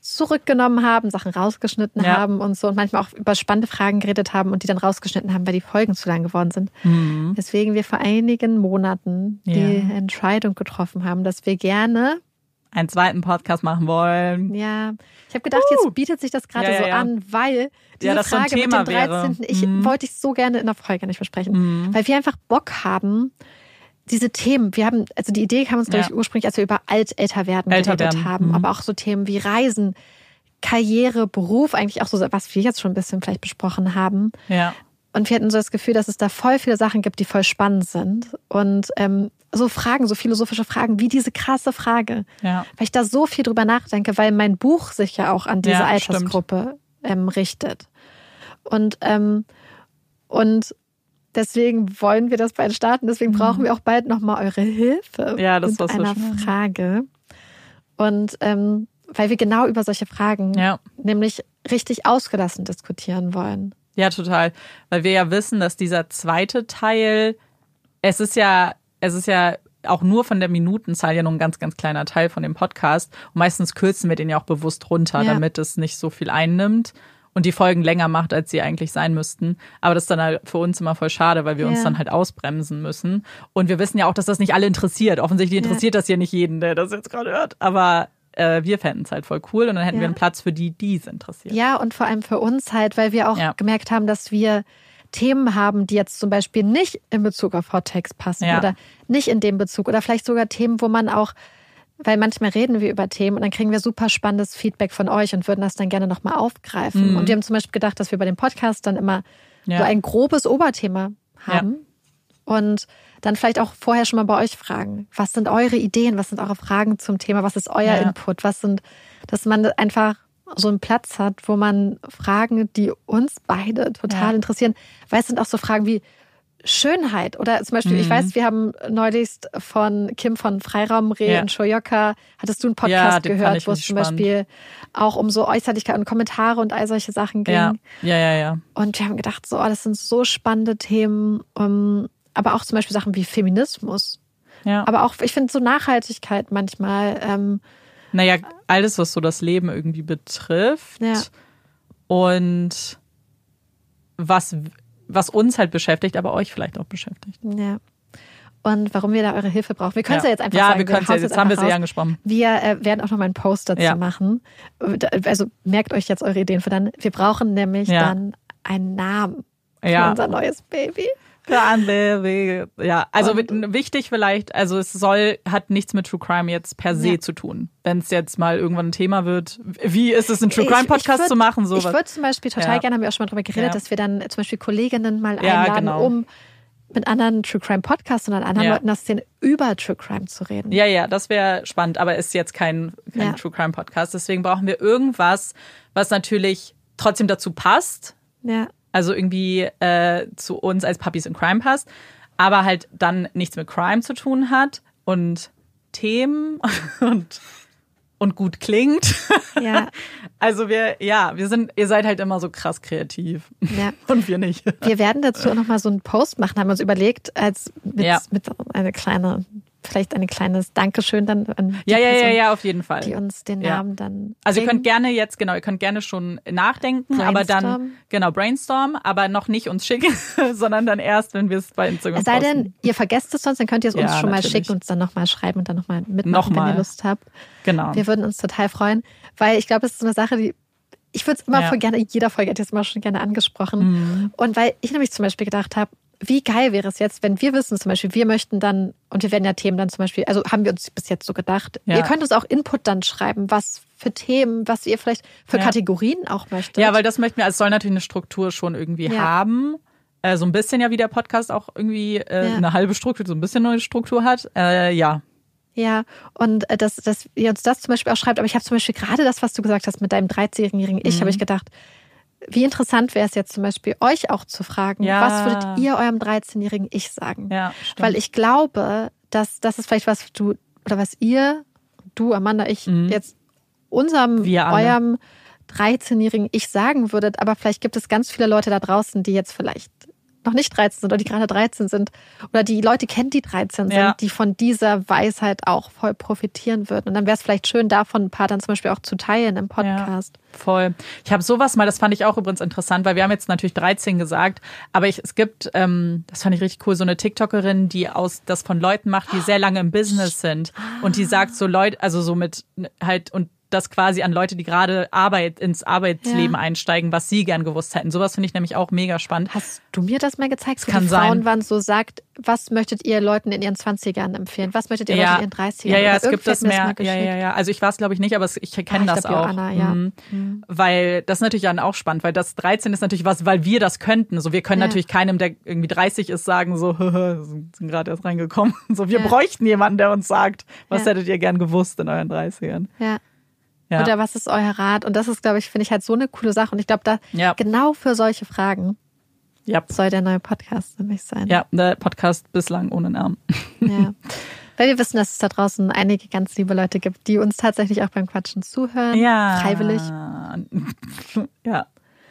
zurückgenommen haben, Sachen rausgeschnitten ja. haben und so und manchmal auch über spannende Fragen geredet haben und die dann rausgeschnitten haben, weil die Folgen zu lang geworden sind. Mhm. Deswegen wir vor einigen Monaten ja. die Entscheidung getroffen haben, dass wir gerne einen zweiten Podcast machen wollen. Ja, ich habe gedacht, uh. jetzt bietet sich das gerade ja, so an, weil diese Frage so mit dem 13. Wäre. Ich mhm. wollte ich so gerne in der Folge nicht versprechen, mhm. weil wir einfach Bock haben, diese Themen, wir haben, also die Idee kam uns, glaube ich, ursprünglich, als wir über alt älter werden älter geredet werden. haben, mhm. aber auch so Themen wie Reisen, Karriere, Beruf, eigentlich auch so, was wir jetzt schon ein bisschen vielleicht besprochen haben. Ja. Und wir hatten so das Gefühl, dass es da voll viele Sachen gibt, die voll spannend sind. Und ähm, so Fragen, so philosophische Fragen, wie diese krasse Frage. Ja. Weil ich da so viel drüber nachdenke, weil mein Buch sich ja auch an diese ja, Altersgruppe ähm, richtet. Und, ähm, und Deswegen wollen wir das bald starten. Deswegen mhm. brauchen wir auch bald nochmal eure Hilfe ja, das mit einer Frage. Und ähm, weil wir genau über solche Fragen ja. nämlich richtig ausgelassen diskutieren wollen. Ja, total. Weil wir ja wissen, dass dieser zweite Teil, es ist ja, es ist ja auch nur von der Minutenzahl ja nur ein ganz, ganz kleiner Teil von dem Podcast. Und meistens kürzen wir den ja auch bewusst runter, ja. damit es nicht so viel einnimmt und die Folgen länger macht, als sie eigentlich sein müssten. Aber das ist dann halt für uns immer voll schade, weil wir ja. uns dann halt ausbremsen müssen. Und wir wissen ja auch, dass das nicht alle interessiert. Offensichtlich interessiert ja. das ja nicht jeden, der das jetzt gerade hört. Aber äh, wir fänden es halt voll cool und dann hätten ja. wir einen Platz für die, die es interessiert. Ja, und vor allem für uns halt, weil wir auch gemerkt haben, dass wir Themen haben, die jetzt zum Beispiel nicht in Bezug auf Hot Takes passen oder nicht in dem Bezug oder vielleicht sogar Themen, wo man auch weil manchmal reden wir über Themen und dann kriegen wir super spannendes Feedback von euch und würden das dann gerne nochmal aufgreifen. Mhm. Und wir haben zum Beispiel gedacht, dass wir bei dem Podcast dann immer ja. so ein grobes Oberthema haben ja. und dann vielleicht auch vorher schon mal bei euch fragen, was sind eure Ideen, was sind eure Fragen zum Thema, was ist euer ja. Input, was sind, dass man einfach so einen Platz hat, wo man Fragen, die uns beide total interessieren, weil es sind auch so Fragen wie, Schönheit oder zum Beispiel, mhm. ich weiß, wir haben neulichst von Kim von Freiraum ja. und Shoyoka, hattest du einen Podcast ja, gehört, wo es zum spannend. Beispiel auch um so Äußerlichkeit und Kommentare und all solche Sachen ging. Ja, ja, ja. ja. Und wir haben gedacht, so, oh, das sind so spannende Themen, um, aber auch zum Beispiel Sachen wie Feminismus. Ja. Aber auch, ich finde so Nachhaltigkeit manchmal. Ähm, naja, alles, was so das Leben irgendwie betrifft. Ja. Und was was uns halt beschäftigt, aber euch vielleicht auch beschäftigt. Ja. Und warum wir da eure Hilfe brauchen. Wir können es ja. ja. jetzt einfach ja, sagen. Ja, wir können es jetzt, jetzt haben wir sie angesprochen. Wir äh, werden auch noch mal einen Post dazu ja. machen. Also merkt euch jetzt eure Ideen für dann. Wir brauchen nämlich dann einen Namen für unser neues Baby. Ja, also wichtig vielleicht, also es soll, hat nichts mit True Crime jetzt per se ja. zu tun. Wenn es jetzt mal irgendwann ein Thema wird, wie ist es, einen True Crime Podcast zu machen? Sowas. Ich würde zum Beispiel total ja. gerne, haben wir auch schon mal drüber geredet, ja. dass wir dann zum Beispiel Kolleginnen mal einladen, genau. um mit anderen True Crime Podcasts und anderen ja. Leuten aus den über True Crime zu reden. Ja, ja, das wäre spannend, aber ist jetzt kein, kein ja. True Crime Podcast. Deswegen brauchen wir irgendwas, was natürlich trotzdem dazu passt. Ja. Also irgendwie äh, zu uns als Puppies in Crime passt, aber halt dann nichts mit Crime zu tun hat und Themen (laughs) und und gut klingt. Ja. (laughs) Also wir, ja, wir sind, ihr seid halt immer so krass kreativ. Ja. (laughs) Und wir nicht. Wir werden dazu auch nochmal so einen Post machen, haben wir uns überlegt, als mit, ja. mit eine kleine vielleicht ein kleines Dankeschön dann an die ja, ja, Person, ja, ja, auf jeden Fall. Die uns den ja. Namen dann. Also ihr könnt gerne jetzt, genau, ihr könnt gerne schon nachdenken, aber dann, genau, brainstorm, aber noch nicht uns schicken, (laughs) sondern dann erst, wenn wir es bei Instagram Es sei posten. denn, ihr vergesst es sonst, dann könnt ihr es uns ja, schon natürlich. mal schicken und dann nochmal schreiben und dann nochmal mitmachen, nochmal. wenn ihr Lust habt. Genau. Wir würden uns total freuen, weil ich glaube, das ist so eine Sache, die ich würde es immer ja. voll gerne, jeder Folge hätte ich es immer schon gerne angesprochen. Mhm. Und weil ich nämlich zum Beispiel gedacht habe, wie geil wäre es jetzt, wenn wir wissen, zum Beispiel, wir möchten dann, und wir werden ja Themen dann zum Beispiel, also haben wir uns bis jetzt so gedacht, ja. ihr könnt uns auch Input dann schreiben, was für Themen, was ihr vielleicht für ja. Kategorien auch möchtet. Ja, weil das möchten wir, also es soll natürlich eine Struktur schon irgendwie ja. haben. Äh, so ein bisschen ja, wie der Podcast auch irgendwie äh, eine halbe Struktur, so ein bisschen neue Struktur hat. Äh, ja. Ja, und äh, dass, dass ihr uns das zum Beispiel auch schreibt, aber ich habe zum Beispiel gerade das, was du gesagt hast mit deinem 13-jährigen Ich, mhm. habe ich gedacht, wie interessant wäre es jetzt zum Beispiel, euch auch zu fragen, ja. was würdet ihr eurem 13-jährigen Ich sagen? Ja, Weil ich glaube, dass das ist vielleicht was du oder was ihr, du, Amanda, ich mhm. jetzt unserem, eurem 13-jährigen Ich sagen würdet. Aber vielleicht gibt es ganz viele Leute da draußen, die jetzt vielleicht noch nicht 13 sind oder die gerade 13 sind oder die Leute kennen, die 13 sind, ja. die von dieser Weisheit auch voll profitieren würden. Und dann wäre es vielleicht schön, davon ein paar dann zum Beispiel auch zu teilen im Podcast. Ja, voll. Ich habe sowas mal, das fand ich auch übrigens interessant, weil wir haben jetzt natürlich 13 gesagt, aber ich, es gibt, ähm, das fand ich richtig cool, so eine TikTokerin, die aus das von Leuten macht, die sehr lange im Business sind und die sagt so Leute, also so mit halt und das quasi an Leute, die gerade Arbeit ins Arbeitsleben ja. einsteigen, was sie gern gewusst hätten. Sowas finde ich nämlich auch mega spannend. Hast du mir das mal gezeigt? Das kann die sein. Frauenwand so sagt, was möchtet ihr Leuten in ihren 20ern empfehlen? Was möchtet ihr ja. Leuten in ihren 30ern? Ja, ja, es gibt das mehr. Das ja, ja, ja. Also ich weiß glaube ich nicht, aber ich kenne ah, das auch. Anna, ja. Mhm. Mhm. Weil das ist natürlich dann auch spannend, weil das 13 ist natürlich was, weil wir das könnten. So wir können ja. natürlich keinem, der irgendwie 30 ist, sagen so, (laughs) sind gerade erst reingekommen. So wir bräuchten jemanden, der uns sagt, was hättet ihr gern gewusst in euren 30ern? Ja. Ja. Oder was ist euer Rat? Und das ist, glaube ich, finde ich halt so eine coole Sache. Und ich glaube, da ja. genau für solche Fragen ja. soll der neue Podcast nämlich sein. Ja, der Podcast bislang ohne Namen. Ja. (laughs) Weil wir wissen, dass es da draußen einige ganz liebe Leute gibt, die uns tatsächlich auch beim Quatschen zuhören. Ja. Freiwillig. Ja.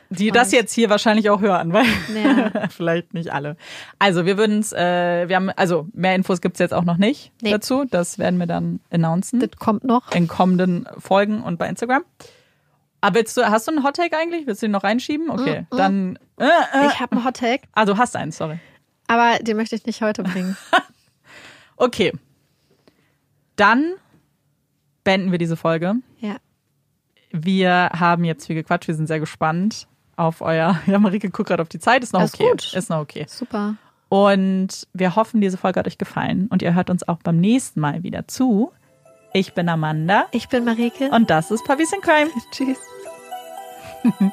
Die das jetzt hier wahrscheinlich auch hören, weil ja. (laughs) vielleicht nicht alle. Also wir würden es, äh, wir haben, also mehr Infos gibt's jetzt auch noch nicht nee. dazu. Das werden wir dann announcen. Das kommt noch. In kommenden Folgen und bei Instagram. Aber willst du, hast du einen Hottake eigentlich? Willst du ihn noch reinschieben? Okay, mm, mm. dann. Äh, äh. Ich habe einen Hottake. Ah, du hast einen, sorry. Aber den möchte ich nicht heute bringen. (laughs) okay. Dann beenden wir diese Folge. Ja. Wir haben jetzt viel gequatscht, wir sind sehr gespannt auf euer. (laughs) Ja, Marike guckt gerade auf die Zeit. Ist noch ist okay. Gut. Ist noch okay. Super. Und wir hoffen, diese Folge hat euch gefallen und ihr hört uns auch beim nächsten Mal wieder zu. Ich bin Amanda. Ich bin Marike. Und das ist Puppies in Crime. Tschüss. (laughs)